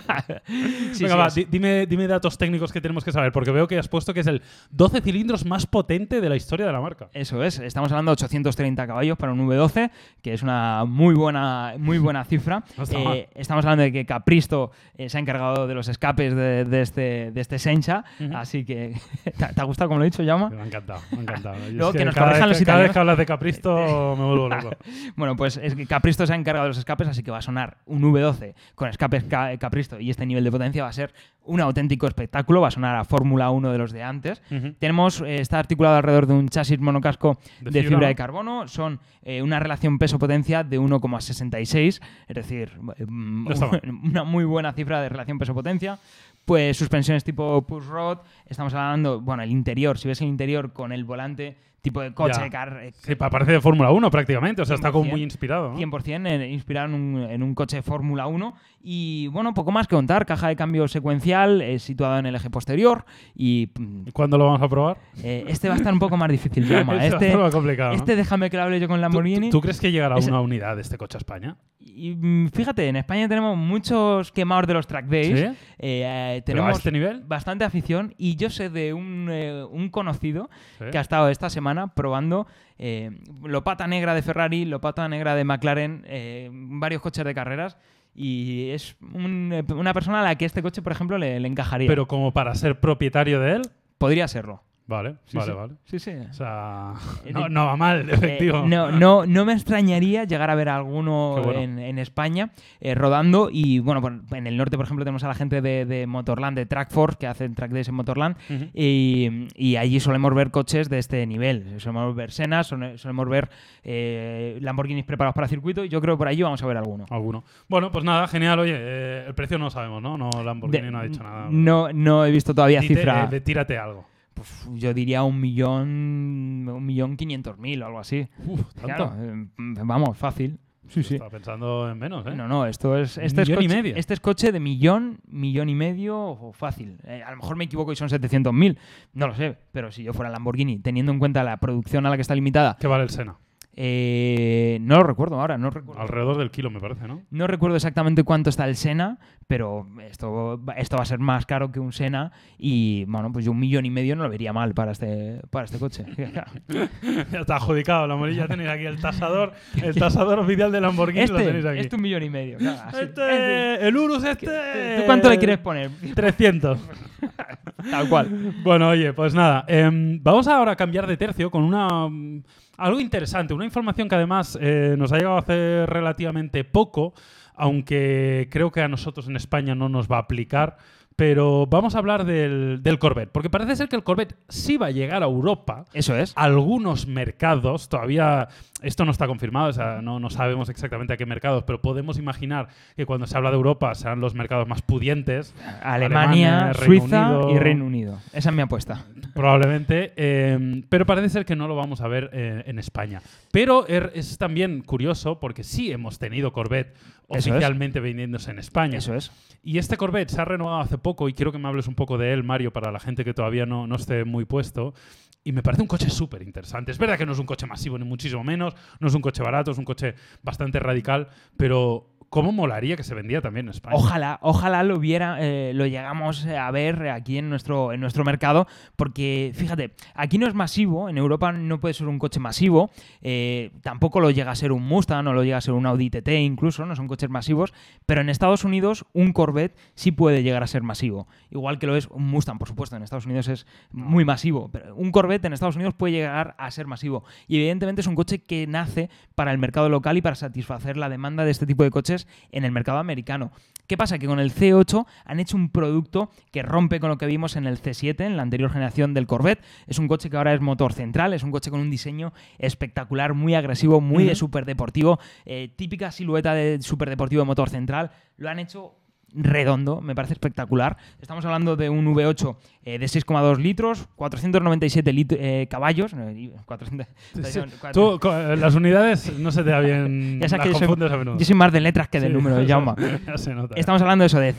Sí, Venga, sí, va, es- dime, dime datos técnicos que tenemos que saber, porque veo que has puesto que es el 12 cilindros más potente de la historia de la marca. Eso es, estamos hablando de 830 caballos para un V12, que es una muy buena, muy buena cifra. No Eh, estamos hablando de que Capristo se ha encargado de los escapes de, de este, de este Sencha, así que ¿te, te ha gustado como lo he dicho, Llama? Me ha encantado, me ha encantado. Luego <laughs> que nos cada, vez, los cada vez que hablas de Capristo me vuelvo loco. <laughs> Bueno, pues es que Capristo se ha encargado de los escapes, así que va a sonar un V12 con escapes Ca- Capristo y este nivel de potencia va a ser un auténtico espectáculo, va a sonar a Fórmula 1 de los de antes. Tenemos, eh, está articulado alrededor de un chasis monocasco De de, fibra, de carbono. Son eh, una relación peso-potencia de 1,66, es decir, No mal. <laughs> una muy buena cifra de relación peso-potencia. Pues suspensiones tipo push rod, estamos hablando, bueno, el interior, si ves el interior con el volante tipo de coche, Ya. car- eh, Sí, pa- parece de Fórmula 1 prácticamente, o sea, está como 100%. muy inspirado. ¿no? 100% en- inspirado en un, en un coche Fórmula 1 y bueno, poco más que contar, caja de cambio secuencial eh, situado en el eje posterior y mm, ¿Y ¿Cuándo lo vamos a probar? eh, este va a estar un poco más difícil, <laughs> Jaume. Este va a Este, déjame que lo hable yo con ¿Tú, Lamborghini. tú- tú crees que llegará Es- una unidad de este coche a España? Y mm, fíjate, en España tenemos muchos quemados de los track days. ¿Sí? Eh, eh, ¿Pero a tenemos este nivel? bastante afición y yo sé de un, eh, un conocido Sí. que ha estado esta semana probando eh, Lopata Negra de Ferrari, Lopata Negra de McLaren, eh, varios coches de carreras. Y es un, una persona a la que este coche, por ejemplo, le, le encajaría. Pero como para ser propietario de él, Podría serlo. Vale, Sí, vale, sí. vale. Sí, sí. O sea, Eh, no, no va mal, Eh, efectivo. no, no, no me extrañaría llegar a ver alguno Qué bueno. en, en España eh, rodando. Y bueno, en el norte, por ejemplo, tenemos a la gente de, de Motorland, de Trackforce, que hacen track days en Motorland. Y, y allí solemos ver coches de este nivel. Solemos ver Senas, sole- solemos ver eh, Lamborghinis preparados para circuito. Y yo creo que por allí vamos a ver alguno. Alguno. Bueno, pues nada, genial. Oye, eh, el precio no sabemos, ¿no? No, Lamborghini De- no ha dicho nada. No, no he visto todavía Dite- cifra. de- tírate algo. Puf, yo diría un millón, un millón quinientos mil o algo así. Uf, Claro, tanto. eh, vamos, fácil. Sí, sí. Estaba pensando en menos, ¿eh? No, no, esto es. Este es Millón y coche, medio. Este es coche de millón, millón y medio o fácil. Eh, a lo mejor me equivoco y son 700.000. No lo sé, pero si yo fuera Lamborghini, teniendo en cuenta la producción a la que está limitada, ¿Qué vale el Sena? Eh, no lo recuerdo ahora, no recuerdo. Alrededor del kilo, me parece, ¿no? No recuerdo exactamente cuánto está el Sena, pero esto, va- esto va a ser más caro que un Sena y bueno, pues yo un millón y medio no lo vería mal para este, para este coche. <laughs> <laughs> ya está adjudicado, la morilla. Tenéis aquí el tasador, el <laughs> tasador oficial de Lamborghini lo tenéis este, aquí. este un millón y medio. claro. Este, el Urus este... ¿Tú cuánto le quieres poner? 300. Tal cual. Bueno, oye, pues nada, em, vamos ahora a cambiar de tercio con una algo interesante, una información que además eh, nos ha llegado hace relativamente poco, aunque creo que a nosotros en España no nos va a aplicar. Pero vamos a hablar del, del Corvette, porque parece ser que el Corvette sí va a llegar a Europa, Eso es. algunos mercados, todavía esto no está confirmado, o sea, no, no sabemos exactamente a qué mercados, pero podemos imaginar que cuando se habla de Europa serán los mercados más pudientes, Alemania, Alemania, Reino Suiza Unido. y Reino Unido. Esa es mi apuesta. probablemente, eh, pero parece ser que no lo vamos a ver eh, en España. Pero er- es también curioso porque sí hemos tenido Corvette Es. oficialmente vendiéndose en España. Eso es. Y este Corvette se ha renovado hace poco y quiero que me hables un poco de él, Mario, para la gente que todavía no, no esté muy puesto. Y me parece un coche súper interesante. Es verdad que no es un coche masivo, ni muchísimo menos. No es un coche barato, es un coche bastante radical. Pero cómo molaría que se vendía también en España. Ojalá, ojalá lo viera, eh, lo llegamos a ver aquí en nuestro, en nuestro mercado, porque fíjate, aquí no es masivo, en Europa no puede ser un coche masivo, eh, tampoco lo llega a ser un Mustang, no lo llega a ser un Audi TT incluso, no son coches masivos, pero en Estados Unidos un Corvette sí puede llegar a ser masivo, igual que lo es un Mustang, por supuesto, en Estados Unidos es muy masivo, pero un Corvette en Estados Unidos puede llegar a ser masivo, y evidentemente es un coche que nace para el mercado local y para satisfacer la demanda de este tipo de coches en el mercado americano. ¿Qué pasa? Que con el C8 han hecho un producto que rompe con lo que vimos en el C7, en la anterior generación del Corvette. Es un coche que ahora es motor central, es un coche con un diseño espectacular, muy agresivo, muy de superdeportivo, eh, típica silueta de superdeportivo de motor central. Lo han hecho redondo, me parece espectacular. Estamos hablando de un V8 eh, de 6,2 litros, 497 lit- eh, caballos. y 400 Sí. cuatro- Tú, las unidades no se te da bien. <laughs> Ya sabes las que yo soy- confundes a menudo. yo soy más de letras que de Sí, números, <laughs> Jaume. ya se nota. Estamos hablando de eso, de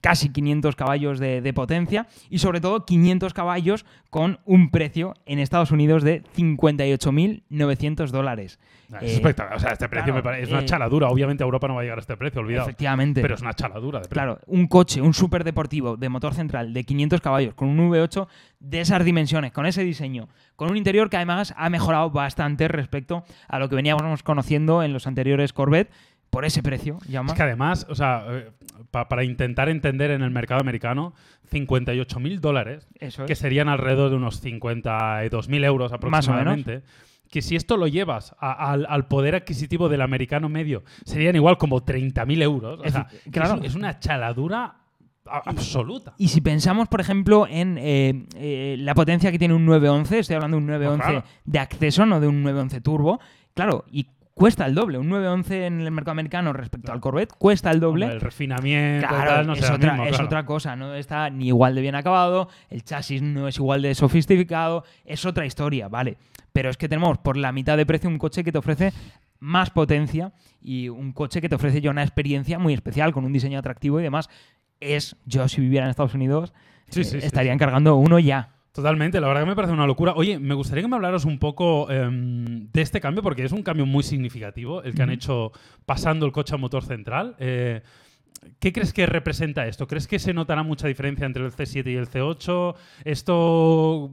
casi 500 caballos de, de potencia y sobre todo 500 caballos con un precio en Estados Unidos de 58.900 dólares. Es Eh, espectacular. O sea, este precio claro, me parece. Es una eh, chaladura. Obviamente a Europa no va a llegar a este precio, olvidado. Efectivamente. Pero es una chaladura de. Claro, un coche, un superdeportivo de motor central de 500 caballos con un V8 de esas dimensiones, con ese diseño, con un interior que además ha mejorado bastante respecto a lo que veníamos conociendo en los anteriores Corvette por ese precio, llama. Es que además, o sea, eh, pa- para intentar entender en el mercado americano, 58 mil dólares, Eso es. que serían alrededor de unos 52 mil euros Más o aproximadamente. Que si esto lo llevas a- al, al poder adquisitivo del americano medio, serían igual como 30.000 euros. O sea, Efe- claro. es, es una chaladura a- absoluta. Y si pensamos, por ejemplo, en eh, eh, la potencia que tiene un 911, estoy hablando de un 911 claro. de acceso, no de un 911 turbo, claro, y cuesta el doble. Un 911 en el mercado americano respecto al Corvette cuesta el doble. Hombre, el refinamiento, Claro, tal, no es, otra, el mismo, es claro. otra cosa, no está ni igual de bien acabado, el chasis no es igual de sofisticado, es otra historia, vale. Pero es que tenemos por la mitad de precio un coche que te ofrece más potencia y un coche que te ofrece ya una experiencia muy especial, con un diseño atractivo y demás. Es, yo si viviera en Estados Unidos, Sí, eh, sí, sí, estaría encargando uno ya. Totalmente, la verdad que me parece una locura. Oye, me gustaría que me hablaras un poco em, de este cambio, porque es un cambio muy significativo el que han hecho pasando el coche a motor central. Eh, ¿Qué crees que representa esto? ¿Crees que se notará mucha diferencia entre el C7 y el C8? ¿Esto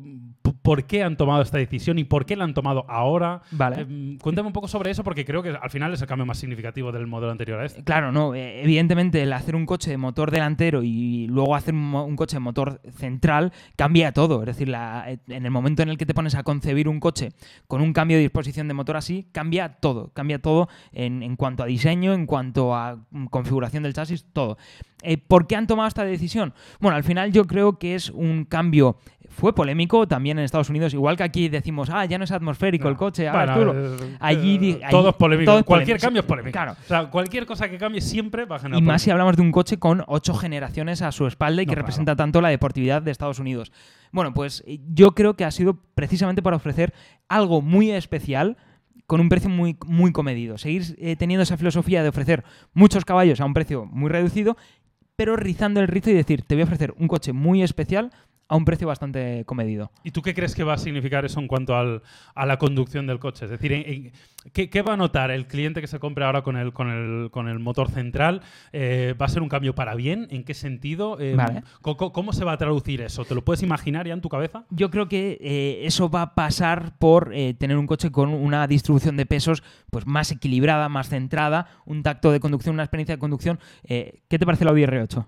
por qué han tomado esta decisión y por qué la han tomado ahora? Vale. Em, cuéntame un poco sobre eso, porque creo que al final es el cambio más significativo del modelo anterior a este. Claro, no. eh, Evidentemente, el hacer un coche de motor delantero y luego hacer un coche de motor central cambia todo. Es decir, la- eh, en el momento en el que te pones a concebir un coche con un cambio de disposición de motor así, cambia todo. Cambia todo en, en cuanto a diseño, en cuanto a mm, configuración del chasis, todo. Eh, ¿Por qué han tomado esta decisión? Bueno, al final yo creo que es un cambio. Fue polémico también en Estados Unidos, igual que aquí decimos, ah, ya no es atmosférico el coche, ahora Bueno, es turbo". eh, Allí eh, di- todo allí- es polémico. todo es Cualquier polémico. cambio es polémico. Claro. O sea, cualquier cosa que cambie siempre va a generar Y más si hablamos de un coche con ocho generaciones a su espalda y No, que claro. representa tanto la deportividad de Estados Unidos. Bueno, pues eh, yo creo que ha sido precisamente para ofrecer algo muy especial con un precio muy, muy comedido. Seguir eh, teniendo esa filosofía de ofrecer muchos caballos a un precio muy reducido, pero rizando el rizo y decir, te voy a ofrecer un coche muy especial a un precio bastante comedido. ¿Y tú qué crees que va a significar eso en cuanto al, a la conducción del coche? Es decir, en- en- ¿qué, qué va a notar el cliente que se compre ahora con el, con el, con el motor central? Eh, ¿Va a ser un cambio para bien? ¿En qué sentido? Eh, Vale. co- ¿Cómo se va a traducir eso? ¿Te lo puedes imaginar ya en tu cabeza? Yo creo que eh, eso va a pasar por tener un coche con una distribución de pesos pues más equilibrada, más centrada, un tacto de conducción, una experiencia de conducción. ¿Qué te parece el Audi R8?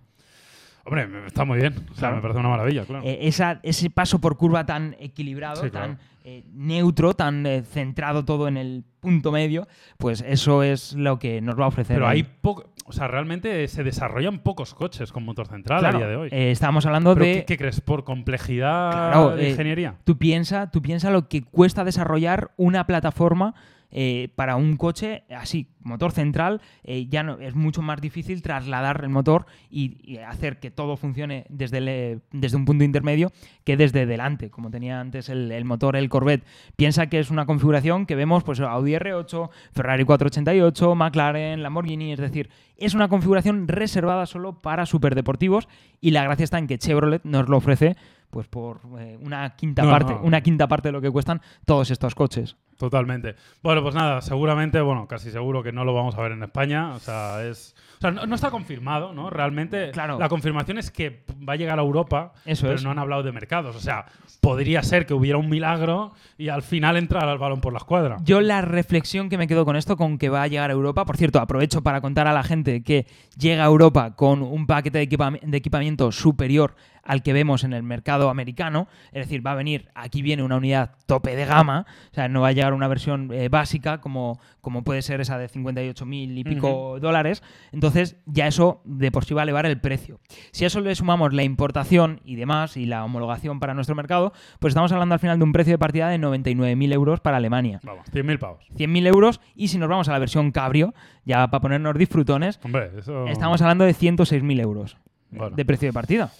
Hombre, está muy bien. O sea, Claro. me parece una maravilla, claro. Eh, esa- ese paso por curva tan equilibrado, Sí, claro. tan eh, neutro, tan eh, centrado todo en el punto medio, pues eso es lo que nos va a ofrecer. Pero hay poco. O sea, realmente se desarrollan pocos coches con motor central Claro, a día de hoy. estamos hablando ¿Pero de... qué, qué crees? ¿Por complejidad de ingeniería? Tú piensa, tú piensa lo que cuesta desarrollar una plataforma eh, para un coche así, motor central, eh, ya no es mucho más difícil trasladar el motor y, hacer que todo funcione desde, eh, desde un punto intermedio que desde delante, como tenía antes el, el motor el Corvette. Piensa que es una configuración que vemos pues Audi R8, Ferrari 488, McLaren, Lamborghini, es decir, es una configuración reservada solo para superdeportivos y la gracia está en que Chevrolet nos lo ofrece pues por eh, una quinta No, parte, no. una quinta parte de lo que cuestan todos estos coches. Totalmente. Bueno, pues nada, seguramente, bueno, casi seguro que no lo vamos a ver en España. O sea, es. O sea, no, no está confirmado, ¿no? Realmente. Claro. La confirmación es que va a llegar a Europa, Eso pero es. no han hablado de mercados. O sea, podría ser que hubiera un milagro y al final entrara el balón por la escuadra. Yo la reflexión que me quedo con esto, con que va a llegar a Europa, por cierto, aprovecho para contar a la gente que llega a Europa con un paquete de, de equipamiento superior al que vemos en el mercado americano, es decir, va a venir, aquí viene una unidad tope de gama, o sea, no va a llegar una versión eh, básica como, como puede ser esa de 58 mil y pico dólares, entonces ya eso de por sí va a elevar el precio. Si a eso le sumamos la importación y demás y la homologación para nuestro mercado, pues estamos hablando al final de un precio de partida de 99.000 euros para Alemania. Vamos, 100.000 pavos. 100.000 euros y si nos vamos a la versión cabrio, ya para ponernos disfrutones, Hombre, eso. estamos hablando de 106.000 euros Bueno. de precio de partida.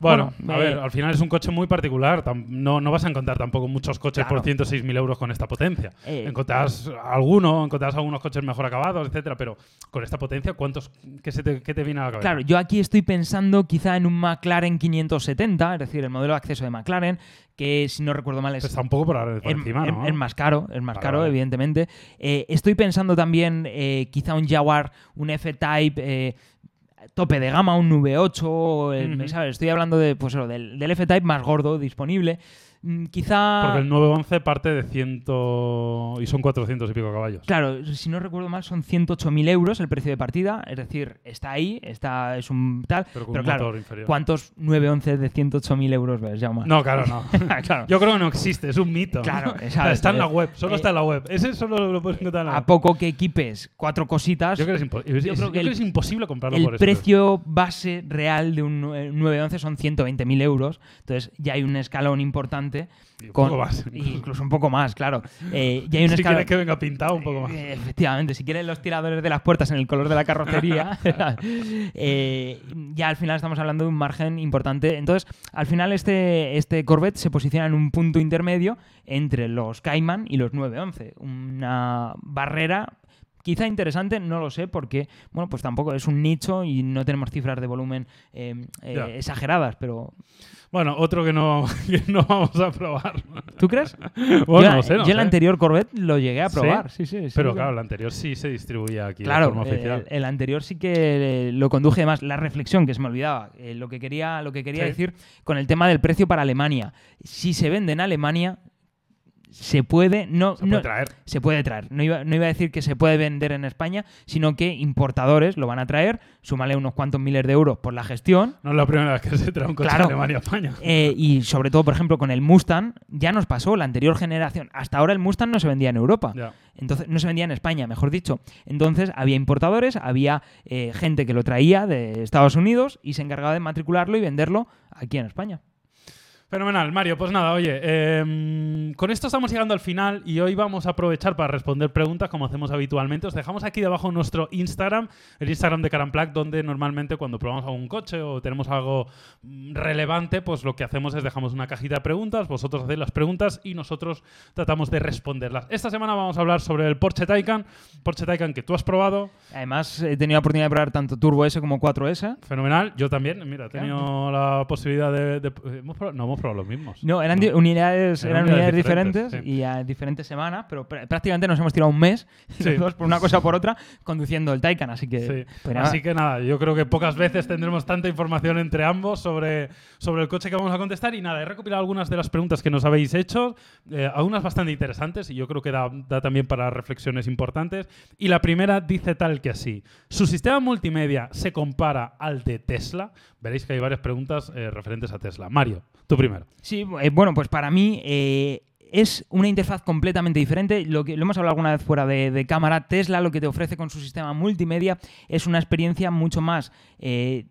Bueno, Bueno, a eh, ver, al final es un coche muy particular. No, no vas a encontrar tampoco muchos coches Claro. por 106.000 euros con esta potencia. Eh, encontrarás alguno, encontrarás algunos coches mejor acabados, etcétera, pero con esta potencia, ¿cuántos qué, se te, qué te viene a la cabeza? Claro, yo aquí estoy pensando quizá en un McLaren 570, es decir, el modelo de acceso de McLaren, que si no recuerdo mal es, Está un poco por, por es- encima, ¿no? es más caro, es más Vale, caro, vale. evidentemente. Eh, estoy pensando también eh, quizá un Jaguar, un F-Type. eh, tope de gama, un V8, el- Ujú. ¿sabes? Estoy hablando de, pues, del, del F-Type más gordo disponible. Mm, Quizá... Porque el 911 parte de 100 y son 400 y pico caballos. Claro, si no recuerdo mal, son 108.000 euros el precio de partida. Es decir, está ahí, está, es un tal. Pero con Pero un claro, motor inferior. ¿cuántos 911 de 108.000 euros ves, Jaume? No, claro, no. <laughs> <laughs> claro. Yo creo que no existe, es un mito. Claro, <laughs> exacto. está en la web, solo Eh, está en la web. Ese solo lo puedes encontrar en la A web. poco que equipes cuatro cositas, Yo creo que es, yo creo que el- imposible comprarlo el por eso. precio base real de un nue- 911 son 120.000 euros. Entonces ya hay un escalón importante. Y un con- poco más. y incluso un poco más, claro. Eh, ya hay <laughs> un Si quieres que venga pintado un poco más. Eh, Efectivamente, si quieren los tiradores de las puertas en el color de la carrocería, <laughs> <laughs> eh, ya al final estamos hablando de un margen importante. Entonces, al final este, este Corvette se posiciona en un punto intermedio entre los Cayman y los 911. Una barrera quizá interesante, no lo sé, porque bueno, pues tampoco es un nicho y no tenemos cifras de volumen eh, eh, exageradas, pero Bueno, otro que no, <laughs> que no vamos a probar. ¿tú crees? <laughs> Bueno, yo, no sé, no yo el anterior Corvette lo llegué a probar, sí, sí. sí, Pero sí. claro, el anterior sí se distribuía aquí de Claro, forma oficial. eh, el, anterior sí que eh, lo conduje más. La reflexión que se me olvidaba, eh, lo que quería, lo que quería Sí. decir con el tema del precio para Alemania. Si se vende en Alemania, se puede, no, se puede no- traer. se puede traer. No iba, no iba a decir que se puede vender en España, sino que importadores lo van a traer, súmale unos cuantos miles de euros por la gestión. No es la primera vez que se trae un coche Claro. de Alemania a España. eh, y sobre todo, por ejemplo, con el Mustang, ya nos pasó la anterior generación. Hasta ahora el Mustang no se vendía en Europa. Entonces, no se vendía en España, mejor dicho. Entonces, había importadores, había eh, gente que lo traía de Estados Unidos y se encargaba de matricularlo y venderlo aquí en España. Fenomenal, Mario. Pues nada, oye, em, con esto estamos llegando al final y hoy vamos a aprovechar para responder preguntas como hacemos habitualmente. Os dejamos aquí debajo nuestro Instagram, el Instagram de Caramplac, donde normalmente cuando probamos algún coche o tenemos algo relevante, pues lo que hacemos es dejamos una cajita de preguntas, vosotros hacéis las preguntas y nosotros tratamos de responderlas. Esta semana vamos a hablar sobre el Porsche Taycan, Porsche Taycan que tú has probado. Además, he tenido la oportunidad de probar tanto Turbo S como 4S. Fenomenal, yo también, mira, he tenido la posibilidad de... de- hemos probado- no, hemos probado los mismos. No, eran di- unidades, Eran eran unidades diferentes, diferentes, sí. y a diferentes semanas, pero pr- prácticamente nos hemos tirado un mes, <laughs> Sí. los dos por una cosa o por otra, conduciendo el Taycan, así que... Sí. pues nada, Así que nada, yo creo que pocas veces tendremos tanta información entre ambos sobre, sobre el coche que vamos a contestar. Y nada, he recopilado algunas de las preguntas que nos habéis hecho, eh, algunas bastante interesantes y yo creo que da, da también para reflexiones importantes. Y la primera dice tal que así: ¿Su sistema multimedia se compara al de Tesla? Veréis que hay varias preguntas eh, referentes a Tesla. Mario, tú primero. Sí, eh, bueno, pues para mí eh, es una interfaz completamente diferente. Lo hemos hablado alguna vez fuera de, cámara. Tesla lo que te ofrece con su sistema multimedia es una experiencia mucho más eh,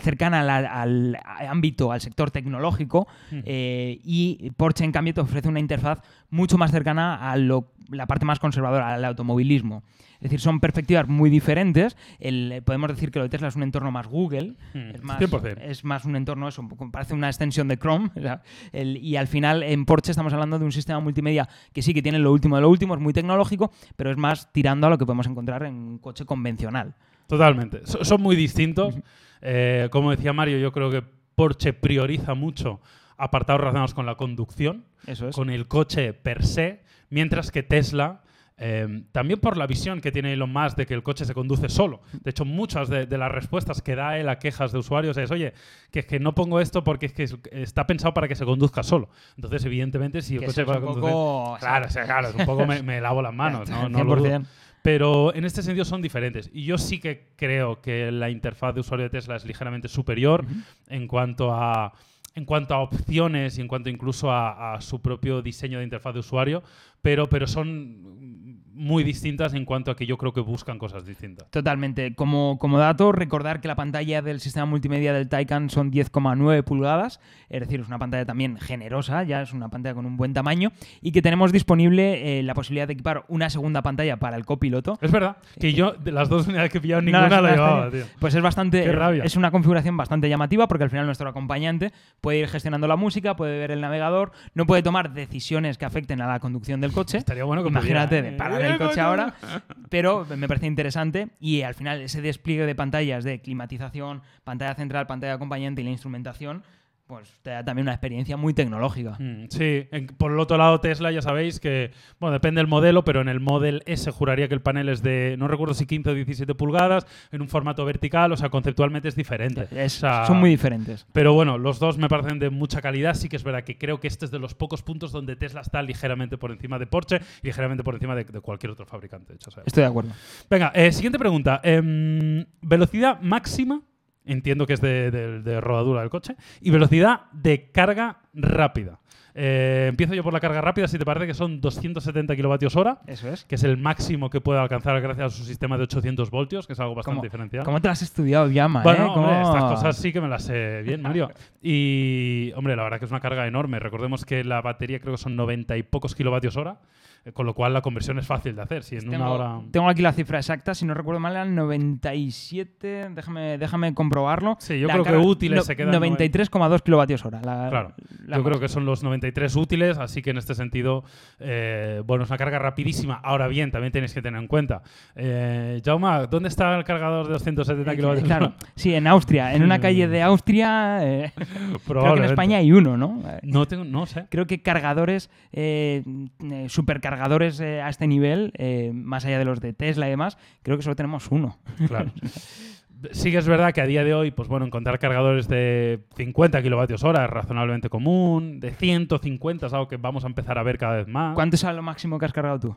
cercana al ámbito, al sector tecnológico. Hmm. eh, y Porsche, en cambio, te ofrece una interfaz mucho más cercana a lo- la parte más conservadora, al automovilismo. Es decir, son perspectivas muy diferentes. El- podemos decir que lo de Tesla es un entorno más Google, Hmm, es más, 100%. es más un entorno, eso, parece una extensión de Chrome. <laughs> el- y al final en Porsche estamos hablando de un sistema multimedia que sí que tiene lo último de lo último, es muy tecnológico, pero es más tirando a lo que podemos encontrar en un coche convencional. Totalmente. So- son muy distintos. Eh, como decía Mario, yo creo que Porsche prioriza mucho apartados relacionados con la conducción, Eso es. con el coche per se, mientras que Tesla, eh, también por la visión que tiene Elon Musk de que el coche se conduce solo. De hecho, muchas de, de las respuestas que da él a quejas de usuarios es, oye, que es que no pongo esto porque es que es- está pensado para que se conduzca solo. Entonces, evidentemente, si el Que coche va a un conducir... poco- Claro, o sea, claro, un poco me, me lavo las manos, <laughs> no, no lo dudo. 100%. Pero en este sentido son diferentes. Y yo sí que creo que la interfaz de usuario de Tesla es ligeramente superior en cuanto a en cuanto a opciones y en cuanto incluso a, a su propio diseño de interfaz de usuario, pero, pero son muy distintas en cuanto a que yo creo que buscan cosas distintas. Totalmente. Como, como dato, recordar que la pantalla del sistema multimedia del Taycan son 10,9 pulgadas, es decir, es una pantalla también generosa, ya es una pantalla con un buen tamaño, y que tenemos disponible eh, la posibilidad de equipar una segunda pantalla para el copiloto. Es verdad que yo, de las dos unidades que he pillado, ninguna la llevaba, tío. Pues es bastante. Qué rabia. Es una configuración bastante llamativa porque al final nuestro acompañante puede ir gestionando la música, puede ver el navegador, no puede tomar decisiones que afecten a la conducción del coche. Estaría bueno que Imagínate pudiera, de ¿eh? El coche ahora, <laughs> pero me parece interesante y al final ese despliegue de pantallas de climatización, pantalla central, pantalla acompañante y la instrumentación, pues te da también una experiencia muy tecnológica. Mm, Sí, por el otro lado Tesla ya sabéis que, bueno, depende del modelo, pero en el Model S juraría que el panel es de, no recuerdo si 15 o 17 pulgadas, en un formato vertical, o sea, conceptualmente es diferente. Es- O sea, son muy diferentes. Pero bueno, los dos me parecen de mucha calidad. Sí que es verdad que creo que este es de los pocos puntos donde Tesla está ligeramente por encima de Porsche y ligeramente por encima de, de cualquier otro fabricante. de hecho. Estoy de acuerdo. Venga, eh, siguiente pregunta. Em, velocidad máxima, entiendo que es de, rodadura del coche, y velocidad de carga rápida. Eh, empiezo yo por la carga rápida, si te parece que son 270 kilovatios hora, Eso es. que es el máximo que puede alcanzar gracias a su sistema de 800 voltios, que es algo bastante ¿Cómo, diferencial. ¿Cómo te has estudiado, Llama? Bueno, eh? hombre, ¿Cómo- estas cosas sí que me las sé bien, Mario. <laughs> Y, hombre, la verdad que es una carga enorme. Recordemos que la batería creo que son 90 y pocos kilovatios hora, eh, con lo cual la conversión es fácil de hacer. Si en Tengo, una hora... tengo aquí la cifra exacta, si no recuerdo mal, eran 97, déjame, déjame comprobarlo. Sí, yo La creo que útiles no- se quedan 93,2 kilovatios hora. la- Claro, la yo creo que son los 93 útiles, así que en este sentido, eh, bueno, es una carga rapidísima. Ahora bien, también tenéis que tener en cuenta. Eh, Jauma, ¿dónde está el cargador de 270 kilovatios? Claro, <laughs> sí, en Austria, en una calle de Austria, eh, <laughs> creo que en. España hay uno, ¿no? Eh, No, tengo, no sé. Creo que cargadores, eh, eh, supercargadores eh, a este nivel, eh, más allá de los de Tesla y demás, creo que solo tenemos uno. Claro. <laughs> Sí que es verdad que a día de hoy, pues bueno, encontrar cargadores de 50 kilovatios hora es razonablemente común, de 150 es algo que vamos a empezar a ver cada vez más. ¿Cuánto es lo máximo que has cargado tú?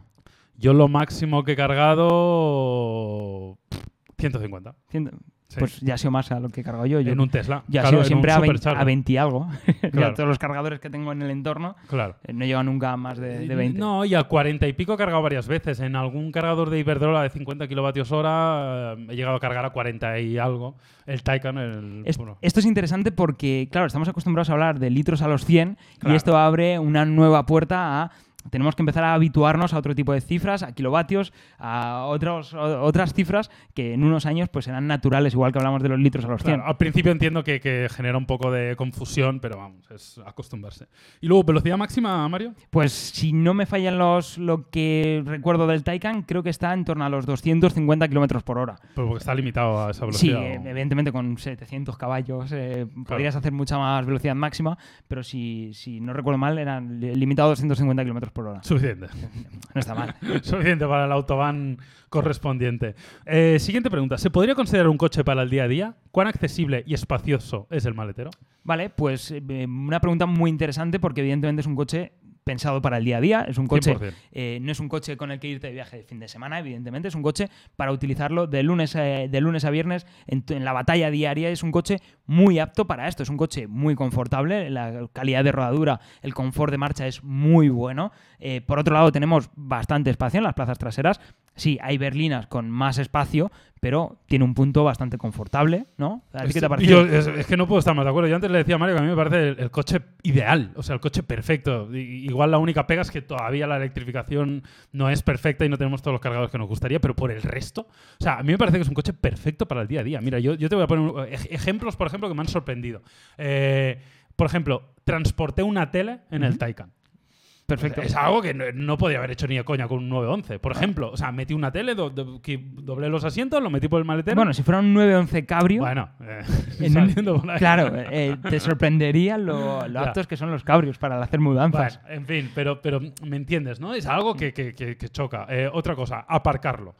Yo lo máximo que he cargado... pff, 150. Ciento- Sí. pues ya ha sido más a lo que he cargado yo. yo en un Tesla. yo ha sido siempre a 20, supercharger. a 20 y algo. Ya <laughs> Claro. todos los cargadores que tengo en el entorno Claro. eh, no llegan nunca a más de, de 20. No, y a 40 y pico he cargado varias veces. En algún cargador de Iberdrola de 50 kilovatios hora eh, he llegado a cargar a 40 y algo. El Taycan, el... Es- bueno, Esto es interesante porque, claro, estamos acostumbrados a hablar de litros a los 100 Claro. y esto abre una nueva puerta a... Tenemos que empezar a habituarnos a otro tipo de cifras, a kilovatios, a otros, otras cifras que en unos años pues serán naturales, igual que hablamos de los litros a los 100. claro, al principio entiendo que, que genera un poco de confusión, pero vamos, es acostumbrarse. Y luego, velocidad máxima, Mario. Pues si no me fallan los lo que recuerdo del Taycan, creo que está en torno a los 250 kilómetros por hora. Pues porque está limitado a esa Sí, velocidad. o- evidentemente con 700 caballos eh, podrías hacer mucha más velocidad máxima, pero si, si no recuerdo mal, eran li- limitado a 250 kilómetros por hora. Suficiente. <laughs> No está mal. <laughs> Suficiente para el autobahn correspondiente. Eh, siguiente pregunta. ¿Se podría considerar un coche para el día a día? ¿Cuán accesible y espacioso es el maletero? Vale, pues eh, una pregunta muy interesante porque evidentemente es un coche pensado para el día a día, es un coche 100%. Eh, no es un coche con el que irte de viaje de fin de semana, evidentemente, es un coche para utilizarlo de lunes a, de lunes a viernes en la batalla diaria. Es un coche muy apto para esto, es un coche muy confortable, la calidad de rodadura, el confort de marcha es muy bueno. Eh, por otro lado, tenemos bastante espacio en las plazas traseras. Sí, hay berlinas con más espacio, pero tiene un punto bastante confortable, ¿no? ¿A ti qué te ha Es- parecido? yo- es, es que no puedo estar más de acuerdo. Yo antes le decía a Mario que a mí me parece el, el coche ideal, o sea, el coche perfecto. I- igual la única pega es que todavía la electrificación no es perfecta y no tenemos todos los cargadores que nos gustaría, pero por el resto, o sea, a mí me parece que es un coche perfecto para el día a día. Mira, yo, yo te voy a poner ejemplos, por ejemplo, que me han sorprendido. Eh, por ejemplo, transporté una tele en el. Taycan. Perfecto. Es algo que no, no podía haber hecho ni de coña con un 911. Por ejemplo, o sea, metí una tele, do- do- que doblé los asientos, lo metí por el maletero. Bueno, si fuera un 911 Cabrio, Bueno, eh, <laughs> En un- saliendo por ahí. Claro, eh, te sorprendería lo, aptos que son los cabrios para hacer mudanzas. Bueno, en fin, pero, pero me entiendes, ¿no? Es algo que, que- que- que choca. Eh, otra cosa, aparcarlo.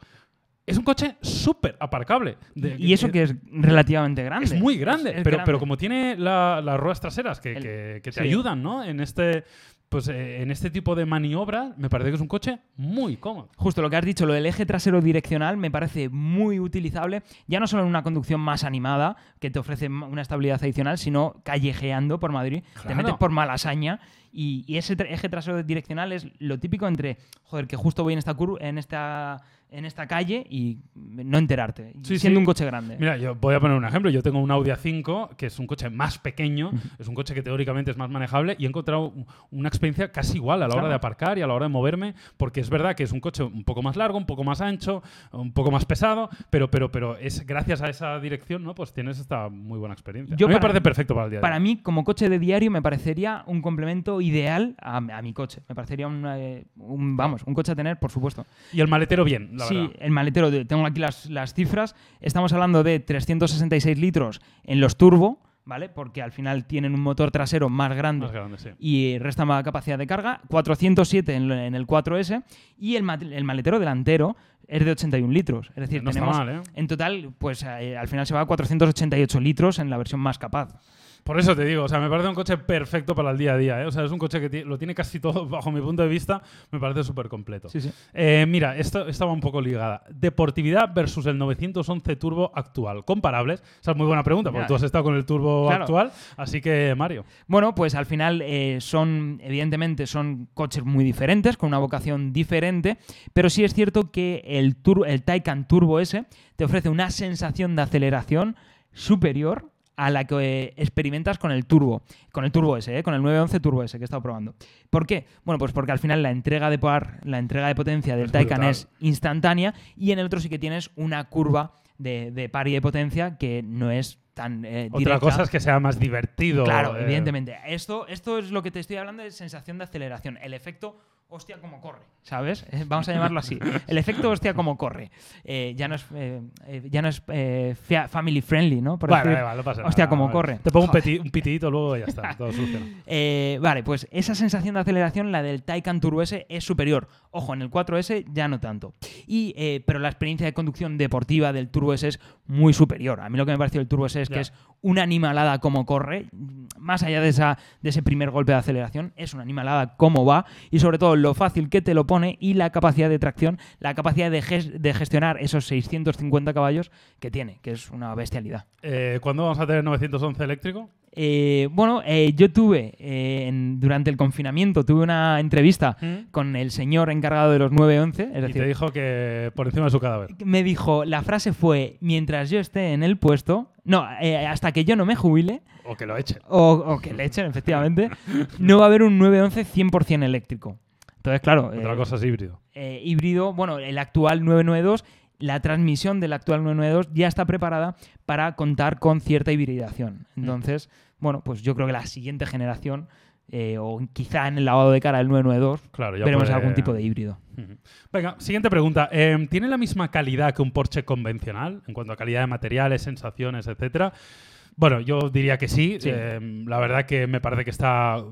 Es un coche súper aparcable. De- y eso eh, que es relativamente grande. es muy grande, Es pero, grande. pero como tiene la- las ruedas traseras que, El- que- que te sí. ayudan, ¿no? En este, pues, eh, en este tipo de maniobra, me parece que es un coche muy cómodo. Justo lo que has dicho, lo del eje trasero direccional me parece muy utilizable, ya no solo en una conducción más animada, que te ofrece una estabilidad adicional, sino callejeando por Madrid, te metes por Malasaña y, y ese tra- eje trasero direccional es lo típico entre, joder, que justo voy en esta, curva, en esta, en esta calle y no enterarte, Sí, siendo sí. un coche grande. Mira, yo voy a poner un ejemplo. Yo tengo un Audi A5, que es un coche más pequeño, es un coche que teóricamente es más manejable y he encontrado un- una experiencia casi igual a la hora de aparcar y a la hora de moverme, porque es verdad que es un coche un poco más largo, un poco más ancho, un poco más pesado, pero, pero, pero es gracias a esa dirección, ¿no? Pues tienes esta muy buena experiencia. Yo a mí me parece perfecto para el día Para mí, como coche de diario, me parecería un complemento ideal a, a mi coche. Me parecería eh, un- vamos, un coche a tener, por supuesto. Y el maletero bien, la sí, verdad. el maletero, tengo aquí las, las cifras. Estamos hablando de 366 litros en los turbo, ¿vale? Porque al final tienen un motor trasero más grande. Más grande, sí. Y resta más capacidad de carga, 407 en, en el 4S y el, maletero delantero es de 81 litros. Es decir, No tenemos mal, ¿eh? en total, pues eh, al final se va a 488 litros en la versión más capaz. Por eso te digo, o sea, me parece un coche perfecto para el día a día, ¿eh? O sea, es un coche que lo tiene casi todo, <laughs> bajo mi punto de vista, me parece súper completo. Sí, sí. Eh, mira, esto estaba un poco ligada. Deportividad versus el 911 Turbo actual. ¿Comparables? Esa es muy buena pregunta, porque tú has estado con el Turbo Claro. actual. Así que, Mario. Bueno, pues al final eh, son, evidentemente, son coches muy diferentes, con una vocación diferente, pero sí es cierto que el, tur- el Taycan Turbo S te ofrece una sensación de aceleración superior a la que experimentas con el Turbo, con el Turbo S, eh, con el 911 Turbo S que he estado probando. ¿Por qué? Bueno, pues porque al final la entrega de par, la entrega de potencia del Es Taycan brutal. es instantánea y en el otro sí que tienes una curva de, de par y de potencia que no es tan eh, Otra cosa es que sea más divertido. Claro, eh, evidentemente. Esto, esto es lo que te estoy hablando de sensación de aceleración. El efecto hostia como corre, ¿sabes? Eh, Vamos a llamarlo así. El efecto hostia como corre. Eh, ya no es, eh, ya no es eh, family friendly, ¿no? Por Vale, decir, vale, vale, no pasa hostia, nada, como vale. corre. Te pongo un, peti- un pitidito luego y ya está. todo soluciona. <laughs> Eh, vale, pues esa sensación de aceleración, la del Taycan Turbo S, es superior. Ojo, en el 4S ya no tanto. Y, eh, pero la experiencia de conducción deportiva del Turbo S es muy superior. A mí lo que me pareció el Turbo S es que es una animalada como corre, más allá de, esa, de ese primer golpe de aceleración, es una animalada como va y sobre todo lo fácil que te lo pone y la capacidad de tracción, la capacidad de, ges- de gestionar esos 650 caballos que tiene, que es una bestialidad. Eh, ¿Cuándo vamos a tener 911 eléctrico? Eh, bueno, eh, yo tuve, eh, en- durante el confinamiento, tuve una entrevista ¿Mm? con el señor encargado de los 911, es Y te decir, dijo que por encima de su cadáver. me dijo, la frase fue, mientras yo esté en el puesto, no, hasta que yo no me jubile, O que lo echen. o, o que le echen, efectivamente, <laughs> no va a haber un 911 100% eléctrico. Entonces, claro, Otra cosa es híbrido. híbrido, bueno, el actual 992, la transmisión del actual 992 ya está preparada para contar con cierta hibridación. Entonces, bueno, pues yo creo que la siguiente generación, eh, o quizá en el lavado de cara del 992, Claro, ya veremos puede- algún tipo de híbrido. Venga, siguiente pregunta. Eh, ¿Tiene la misma calidad que un Porsche convencional en cuanto a calidad de materiales, sensaciones, etcétera? Bueno, yo diría que sí. Sí. Eh, la verdad que me parece que está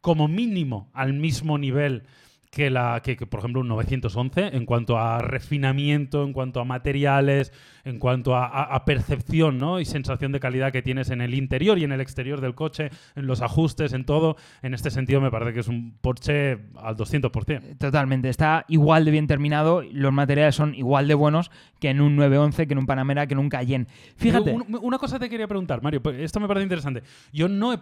como mínimo al mismo nivel que, la, que, por ejemplo, un 911 en cuanto a refinamiento, en cuanto a materiales, en cuanto a, a- a percepción ¿no? y sensación de calidad que tienes en el interior y en el exterior del coche, en los ajustes, en todo. En este sentido, me parece que es un Porsche al 200%. Totalmente, está igual de bien terminado, los materiales son igual de buenos que en un 911, que en un Panamera, que en un Cayenne. Fíjate, Un- una cosa te quería preguntar, Mario. pues Esto me parece interesante. Yo no he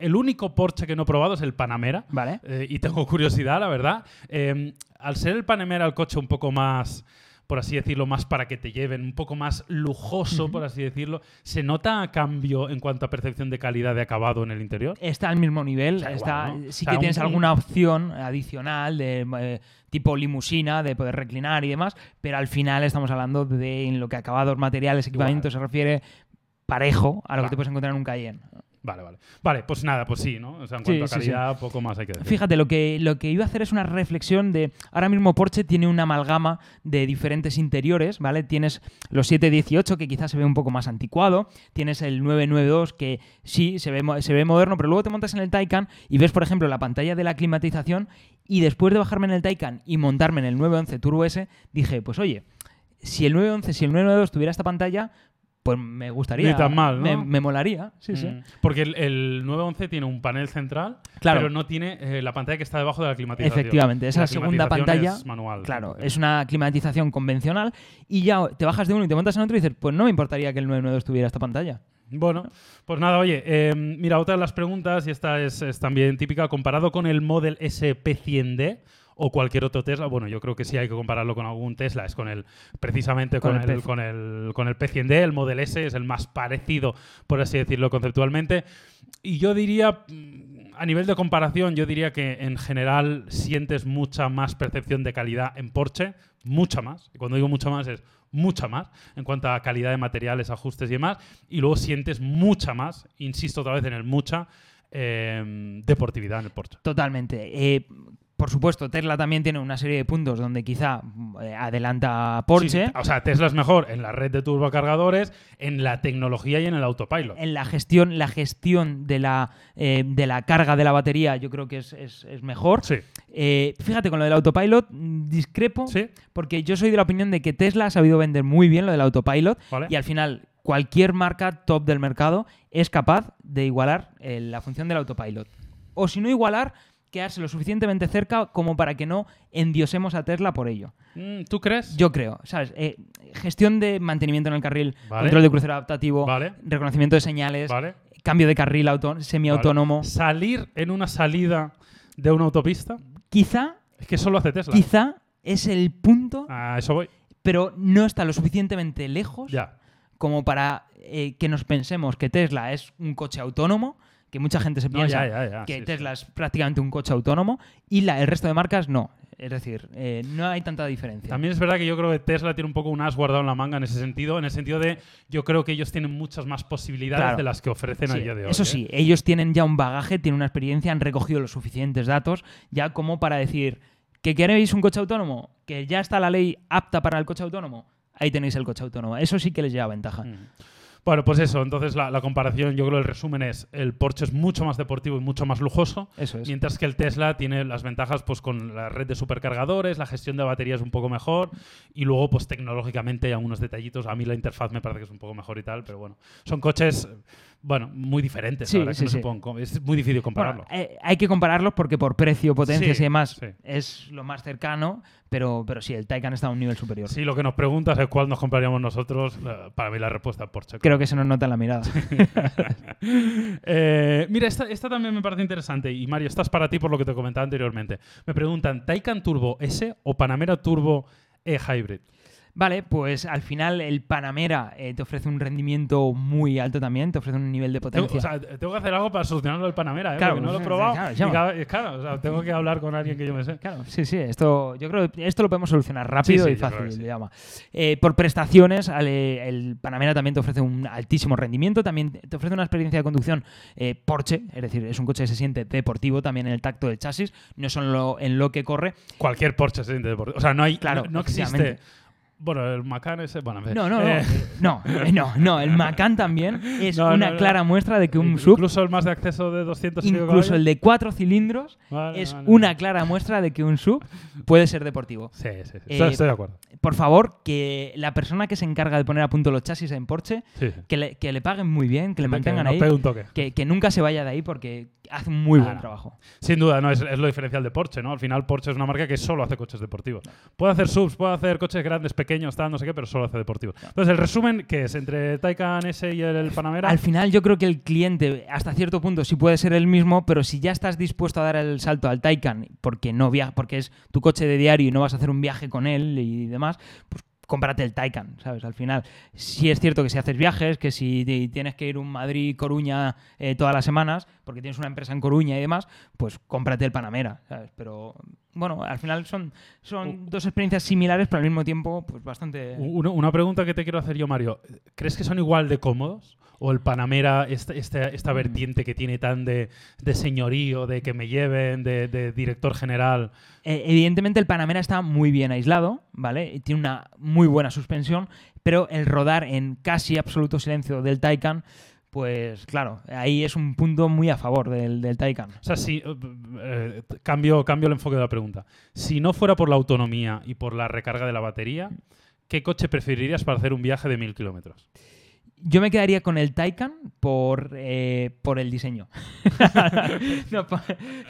el único Porsche que no he probado es el Panamera. ¿vale? eh, y tengo <laughs> curiosidad, la verdad. Eh, al ser el Panamera el coche un poco más, por así decirlo, más para que te lleven, un poco más lujoso, por así decirlo, ¿se nota cambio en cuanto a percepción de calidad de acabado en el interior? Está al mismo nivel, sea, está, igual, ¿no? sí O sea, que tienes un- alguna opción adicional de eh, tipo limusina, de poder reclinar y demás, pero al final estamos hablando de en lo que acabados, materiales, equipamientos se refiere parejo a lo Claro. que te puedes encontrar en un Cayenne. Vale, vale. Vale, pues nada, pues sí, ¿no? O sea, en Sí, cuanto a sí, sí. calidad, poco más hay que decir. Fíjate, lo que, lo que iba a hacer es una reflexión de. Ahora mismo Porsche tiene una amalgama de diferentes interiores, ¿vale? Tienes los 718, que quizás se ve un poco más anticuado. Tienes el 992, que sí, se ve, se ve moderno, pero luego te montas en el Taycan y ves, por ejemplo, la pantalla de la climatización. Y después de bajarme en el Taycan y montarme en el 911 Turbo S, dije, pues oye, si el 911, si el 992 tuviera esta pantalla. Pues me gustaría. Ni tan mal, ¿no? me, me molaría, sí, sí. Mm. Porque el, el 911 tiene un panel central, Claro. pero no tiene eh, la pantalla que está debajo de la climatización. Efectivamente, esa La segunda pantalla, es manual. Claro, es una climatización convencional y ya te bajas de uno y te montas en otro y dices, pues no me importaría que el 992 tuviera esta pantalla. Bueno, pues nada, oye, eh, mira, otra de las preguntas, y esta es, es también típica, comparado con el Model S P100D o cualquier otro Tesla, bueno, yo creo que sí hay que compararlo con algún Tesla, es con el, precisamente con, Con el con, el, con el P100D, el Model S es el más parecido, por así decirlo conceptualmente. Y yo diría, mm, a nivel de comparación, yo diría que en general sientes mucha más percepción de calidad en Porsche, mucha más. Y cuando digo mucha más es mucha más en cuanto a calidad de materiales, ajustes y demás. Y luego sientes mucha más, insisto otra vez en el mucha, eh, deportividad en el Porsche. Totalmente. Eh, por supuesto, Tesla también tiene una serie de puntos donde quizá eh, adelanta a Porsche. Sí, o sea, Tesla es mejor en la red de turbocargadores, en la tecnología y en el autopilot. En la gestión, la gestión de la, eh, de la carga de la batería yo creo que es, es- es mejor. Sí, Eh, fíjate, con lo del autopilot mm, discrepo sí, porque yo soy de la opinión de que Tesla ha sabido vender muy bien lo del autopilot vale. y al final cualquier marca top del mercado es capaz de igualar la función del autopilot. O si no igualar, quedarse lo suficientemente cerca como para que no endiosemos a Tesla por ello. Mm, ¿Tú crees? Yo creo, ¿sabes? Eh, gestión de mantenimiento en el carril, Vale. control de crucero adaptativo, Vale, reconocimiento de señales, vale. cambio de carril semiautónomo. Salir en una salida de una autopista, Quizá, es que solo hace Tesla. quizá es el punto, A eso voy. pero no está lo suficientemente lejos Ya. como para eh, que nos pensemos que Tesla es un coche autónomo, que mucha gente se No, piensa ya, ya, ya, que sí, Tesla es prácticamente un coche autónomo y la, el resto de marcas no. Es decir, eh, no hay tanta diferencia. También es verdad que yo creo que Tesla tiene un poco un as guardado en la manga en ese sentido, en el sentido de yo creo que ellos tienen muchas más posibilidades Claro. de las que ofrecen a Sí, día de hoy. eso ¿eh? sí, ellos tienen ya un bagaje, tienen una experiencia, han recogido los suficientes datos ya como para decir que queréis un coche autónomo, que ya está la ley apta para el coche autónomo, ahí tenéis el coche autónomo. Eso sí que les lleva ventaja. Mm. Bueno, pues eso, entonces la, la comparación, yo creo el resumen es, el Porsche es mucho más deportivo y mucho más lujoso, Eso es. mientras que el Tesla tiene las ventajas pues con la red de supercargadores, la gestión de baterías un poco mejor y luego pues tecnológicamente hay algunos detallitos, a mí la interfaz me parece que es un poco mejor y tal, pero bueno, son coches, bueno, muy diferentes, Sí, la verdad, que sí, no se sí. pueden es muy difícil compararlo. Bueno, eh, hay que compararlos porque por precio, potencias Sí, y demás sí. es lo más cercano, pero, pero sí, el Taycan está a un nivel superior. Si lo que nos preguntas es cuál nos compraríamos nosotros, para mí la respuesta es Porsche. Creo que se nos nota en la mirada. <laughs> Eh, mira, esta, esta también me parece interesante. Y Mario, esta es para ti por lo que te comentaba anteriormente. Me preguntan, ¿Taycan Turbo S o Panamera Turbo E Hybrid? Vale, pues al final el Panamera eh, te ofrece un rendimiento muy alto también, te ofrece un nivel de Tengo, potencia. o sea, tengo que hacer algo para solucionarlo del Panamera, ¿eh? Claro, porque no lo he probado. claro, y llama. cada- y claro, o sea, tengo que hablar con alguien que yo me sé. Claro, sí, sí, esto yo creo que esto lo podemos solucionar rápido Sí, sí, y fácil. sí. llama. Eh, por prestaciones, eh, el Panamera también te ofrece un altísimo rendimiento, también te ofrece una experiencia de conducción eh, Porsche, es decir, es un coche que se siente deportivo también en el tacto del chasis, no solo en lo que corre. Cualquier Porsche se siente deportivo. O sea, no hay, Claro, no, no existe. Bueno, el Macan ese. Bueno. No, no, no, Eh, no, eh, no, no, el Macan también es No, una no. clara muestra de que un sub, Incluso el más de acceso de 200 y pico incluso el de cuatro cilindros, Vale, es vale, una vale. clara muestra de que un sub puede ser deportivo. Sí, sí, sí. Eh, Estoy, de acuerdo. Por favor, que la persona que se encarga de poner a punto los chasis en Porsche, Sí. que le, que le paguen muy bien, que le Que mantengan ahí, un toque. que, que nunca se vaya de ahí porque hace un muy Ah, buen no. trabajo. Sin duda, no, es, es lo diferencial de Porsche, ¿no? Al final Porsche es una marca que solo hace coches deportivos. Puede hacer subs, puede hacer coches grandes, pequeños, tal, no sé qué, pero solo hace deportivos. Entonces, el resumen, que es? Entre Taycan S y el, el Panamera. Al final yo creo que el cliente hasta cierto punto sí puede ser el mismo, pero si ya estás dispuesto a dar el salto al Taycan porque no via porque es tu coche de diario y no vas a hacer un viaje con él y demás, pues cómprate el Taycan, ¿sabes? Al final, sí es cierto que si haces viajes, que si tienes que ir un Madrid-Coruña eh, todas las semanas, porque tienes una empresa en Coruña y demás, pues cómprate el Panamera, ¿sabes? Pero bueno, al final son, son dos experiencias similares, pero al mismo tiempo, pues bastante... Una pregunta que te quiero hacer yo, Mario. ¿Crees que son igual de cómodos? ¿O el Panamera, esta, esta, Mm. esta vertiente que tiene tan de, de señorío, de que me lleven, de, de director general? Eh, evidentemente el Panamera está muy bien aislado, ¿vale? Y Tiene una muy buena suspensión, pero el rodar en casi absoluto silencio del Taycan, pues claro, ahí es un punto muy a favor del, del Taycan. O sea, si, eh, eh, cambio, cambio el enfoque de la pregunta. Si no fuera por la autonomía y por la recarga de la batería, ¿qué coche preferirías para hacer un viaje de mil kilómetros? Yo me quedaría con el Taycan por, eh, por el diseño. <laughs> no, por,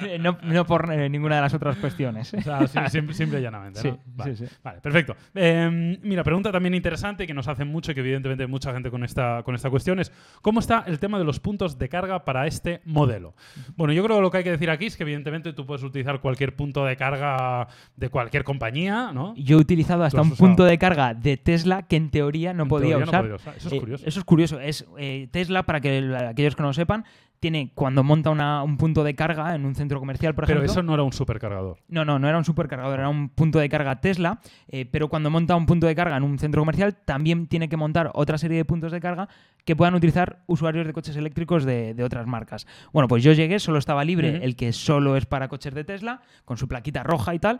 eh, no- no por eh, ninguna de las otras cuestiones. O sea, <laughs> simple y llanamente. Sí, ¿no? Vale. sí, sí. Vale, perfecto. Eh, mira, pregunta también interesante que nos hacen mucho y que evidentemente mucha gente con esta, con esta cuestión es ¿cómo está el tema de los puntos de carga para este modelo? Bueno, yo creo que lo que hay que decir aquí es que evidentemente tú puedes utilizar cualquier punto de carga de cualquier compañía, ¿no? Yo he utilizado hasta has un usado? punto de carga de Tesla que en teoría no En podía teoría usar. podía usar. Eso es Eh, curioso. eso es curioso. Es, eh, Tesla, para que el- aquellos que no lo sepan, tiene cuando monta una- un punto de carga en un centro comercial, por Pero ejemplo. eso no era un supercargador. No, no, no era un supercargador, era un punto de carga Tesla, eh, pero cuando monta un punto de carga en un centro comercial también tiene que montar otra serie de puntos de carga que puedan utilizar usuarios de coches eléctricos de, de otras marcas. Bueno, pues yo llegué, solo estaba libre el que solo es para coches de Tesla, con su plaquita roja y tal.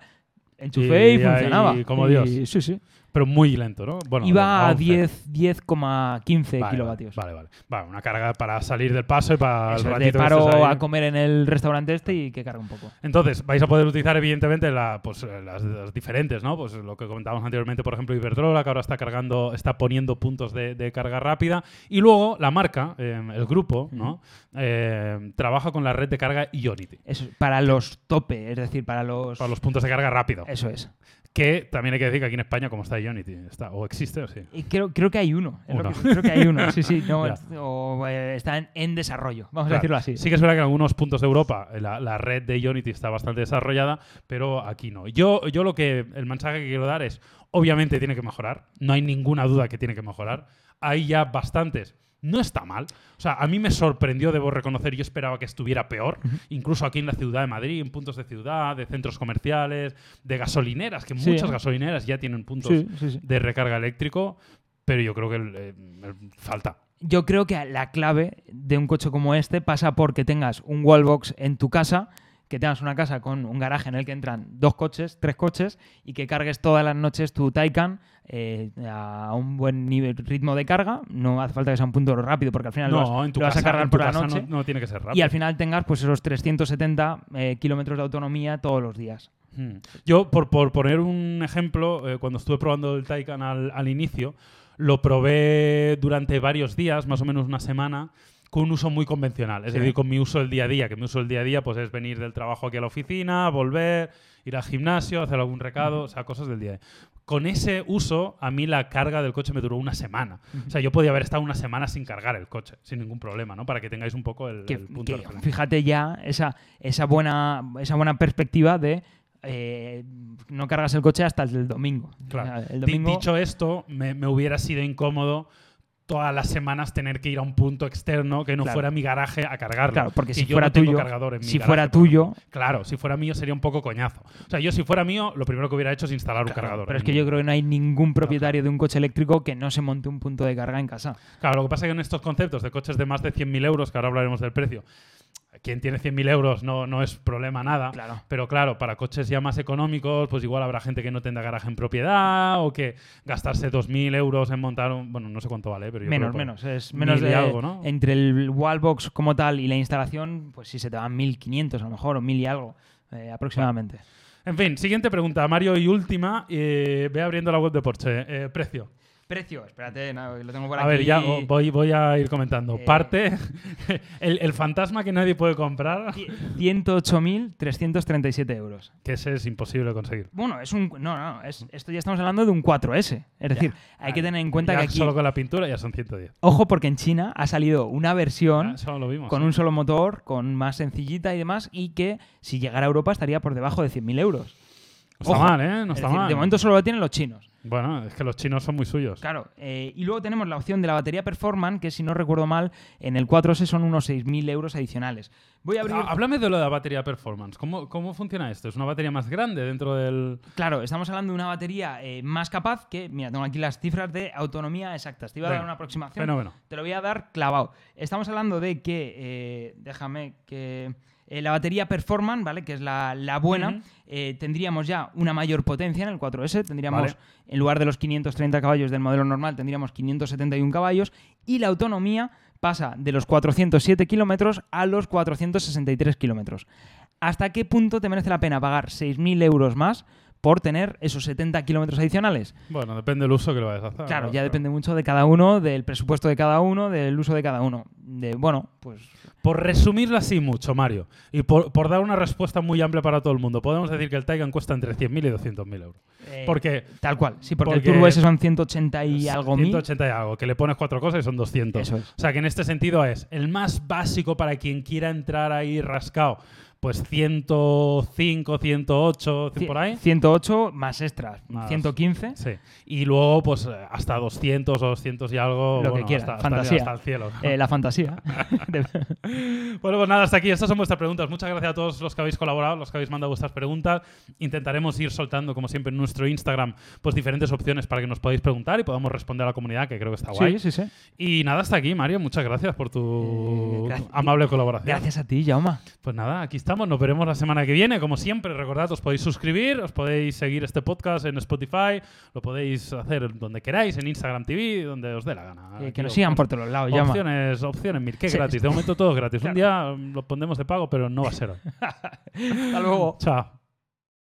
Enchufé y, funcionaba. como Y- Dios. Sí, sí. Pero muy lento, ¿no? Bueno, Iba a 11. 10 10,15 Vale, kilovatios. Vale, vale. Vale, una carga para salir del paso y para Eso el es, ratito de que paro ahí. a comer en el restaurante este y que cargue un poco. Entonces, vais a poder utilizar, evidentemente, la, pues, las, las diferentes, ¿no? Pues lo que comentábamos anteriormente, por ejemplo, Iberdrola, que ahora está cargando, está poniendo puntos de, de carga rápida. Y luego la marca, eh, el grupo, ¿no? Eh, trabaja con la red de carga Ionity. Eso, para los tope, es decir, para los... Para los puntos de carga rápido. Eso es. Que también hay que decir que aquí en España, como está Ionity, está, o existe o sí. Y creo, creo que hay uno. Uno. que- creo que hay uno. Sí, sí. <laughs> no, es- o, eh, está en, en desarrollo. Vamos a Claro. decirlo así. Sí que es verdad que en algunos puntos de Europa eh, la, la red de Ionity está bastante desarrollada, pero aquí no. Yo, yo lo que el mensaje que quiero dar es, obviamente tiene que mejorar, no hay ninguna duda que tiene que mejorar. Hay ya bastantes. No está mal. O sea, a mí me sorprendió, debo reconocer, yo esperaba que estuviera peor, incluso aquí en la ciudad de Madrid, en puntos de ciudad, de centros comerciales, de gasolineras, que Sí. muchas gasolineras ya tienen puntos Sí, sí, sí. de recarga eléctrico, pero yo creo que eh, falta. Yo creo que la clave de un coche como este pasa por que tengas un wallbox en tu casa, que tengas una casa con un garaje en el que entran dos coches, tres coches, y que cargues todas las noches tu Taycan eh, a un buen nivel, ritmo de carga, no hace falta que sea un punto rápido porque al final lo vas, No, en tu lo vas casa, a cargar en tu por la casa noche no, no tiene que ser rápido. y al final tengas pues esos 370 eh, kilómetros de autonomía todos los días. Hmm. Yo, por, por poner un ejemplo, eh, cuando estuve probando el Taycan al, al inicio, lo probé durante varios días, más o menos una semana, con un uso muy convencional. Es Sí. decir, con mi uso del día a día, que mi uso del día a día pues, es venir del trabajo aquí a la oficina, volver, ir al gimnasio, hacer algún recado, o sea, cosas del día a día. Con ese uso, a mí la carga del coche me duró una semana. O sea, yo podía haber estado una semana sin cargar el coche, sin ningún problema, ¿no? Para que tengáis un poco el, que, el punto que de fíjate ya esa, esa, buena, esa buena perspectiva de eh, no cargas el coche hasta el domingo. Claro. El domingo Dicho esto, me, me hubiera sido incómodo todas las semanas tener que ir a un punto externo que no Claro. fuera mi garaje a cargarlo. Claro, porque Y si yo fuera no tuyo, cargador en mi si garaje, fuera tuyo. Claro, si fuera mío sería un poco coñazo. O sea, yo si fuera mío, lo primero que hubiera hecho es instalar un cargador. Pero es que yo creo que no hay ningún propietario de un coche eléctrico que no se monte un punto de carga en casa. Claro, lo que pasa es que en estos conceptos de coches de más de 100.000 euros, que ahora hablaremos del precio, quien tiene 100.000 euros no, no es problema nada. Claro. Pero claro, para coches ya más económicos, pues igual habrá gente que no tendrá garaje en propiedad o que gastarse 2.000 euros en montar un... Bueno, no sé cuánto vale, pero yo Menos, creo menos. Es menos de algo, ¿no? entre el wallbox como tal y la instalación, pues sí se te van 1500 a lo mejor o 1000 y algo eh, aproximadamente. En fin, siguiente pregunta, Mario, y última. eh, ve abriendo la web de Porsche. Eh, precio. Precio, espérate, no, lo tengo por A aquí. ver, ya voy, voy a ir comentando. Eh. Parte, <laughs> el, el fantasma que nadie puede comprar, <laughs> Ci- 108.337 euros. que ese es imposible de conseguir. Bueno, es un. No, no, es, esto ya estamos hablando de un 4S. Es decir, hay que tener en cuenta Ya que aquí. Solo con la pintura ya son 110. Ojo, porque en China ha salido una versión Ah, Eso lo vimos. con un solo motor, con más sencillita y demás, y que si llegara a Europa estaría por debajo de 100.000 euros. No está Ojo. mal, ¿eh? No Es está decir, mal. de momento solo lo tienen los chinos. Bueno, es que los chinos son muy suyos. Claro, eh, y luego tenemos la opción de la batería Performance, que si no recuerdo mal, en el 4S son unos 6.000 euros adicionales. Voy a abrir... Ah, Háblame de lo de la batería performance. ¿Cómo, ¿Cómo funciona esto? ¿Es una batería más grande dentro del...? Claro, estamos hablando de una batería eh, más capaz que, mira, tengo aquí las cifras de autonomía exactas. Te iba a dar una aproximación. Fenómeno. Te lo voy a dar clavado. Estamos hablando de que, eh, déjame que eh, la batería Performance, ¿vale? Que es la, la buena, eh, tendríamos ya una mayor potencia en el 4S. Tendríamos, Vale. en lugar de los 530 caballos del modelo normal, tendríamos 571 caballos. Y la autonomía pasa de los 407 kilómetros a los 463 kilómetros. ¿Hasta qué punto te merece la pena pagar 6.000 euros más por tener esos 70 kilómetros adicionales? Bueno, depende del uso que lo vayas a hacer. Claro, ¿no? ya depende mucho de cada uno, del presupuesto de cada uno, del uso de cada uno. De, bueno, pues Por resumirlo así mucho, Mario, y por, por dar una respuesta muy amplia para todo el mundo, podemos decir que el Taycan cuesta entre 100.000 y 200.000 euros. eh, Porque tal cual. Sí, porque, porque el Turbo S son 180 y algo mil. 180 y algo, que le pones cuatro cosas y son 200. Eso es. O sea que en este sentido es el más básico para quien quiera entrar ahí rascado, pues 105, 108, Ci- por ahí. 108 más extras, Más. 115. Sí. Y luego, pues hasta 200 o 200 y algo. Lo que bueno, quiera, hasta, hasta- fantasía. hasta el cielo. Eh, la fantasía. <laughs> <laughs> Bueno, pues nada, hasta aquí. Estas son vuestras preguntas. Muchas gracias a todos los que habéis colaborado, los que habéis mandado vuestras preguntas. Intentaremos ir soltando, como siempre, en nuestro Instagram, pues diferentes opciones para que nos podáis preguntar y podamos responder a la comunidad, que creo que está guay. sí, sí, sí. Y nada, hasta aquí, Mario. Muchas gracias por tu Eh, gracias. amable colaboración. Gracias a ti, Jauma. Pues nada, aquí estamos. Nos veremos la semana que viene. Como siempre, recordad, os podéis suscribir, os podéis seguir este podcast en Spotify, lo podéis hacer donde queráis, en Instagram TV, donde os dé la gana. Que, nos os- sigan por todos lados. Opciones, opciones mil. Que Sí. gratis. De momento todo es gratis. Un <laughs> día lo pondremos de pago, pero no va a ser hoy. <laughs> Hasta luego. Chao.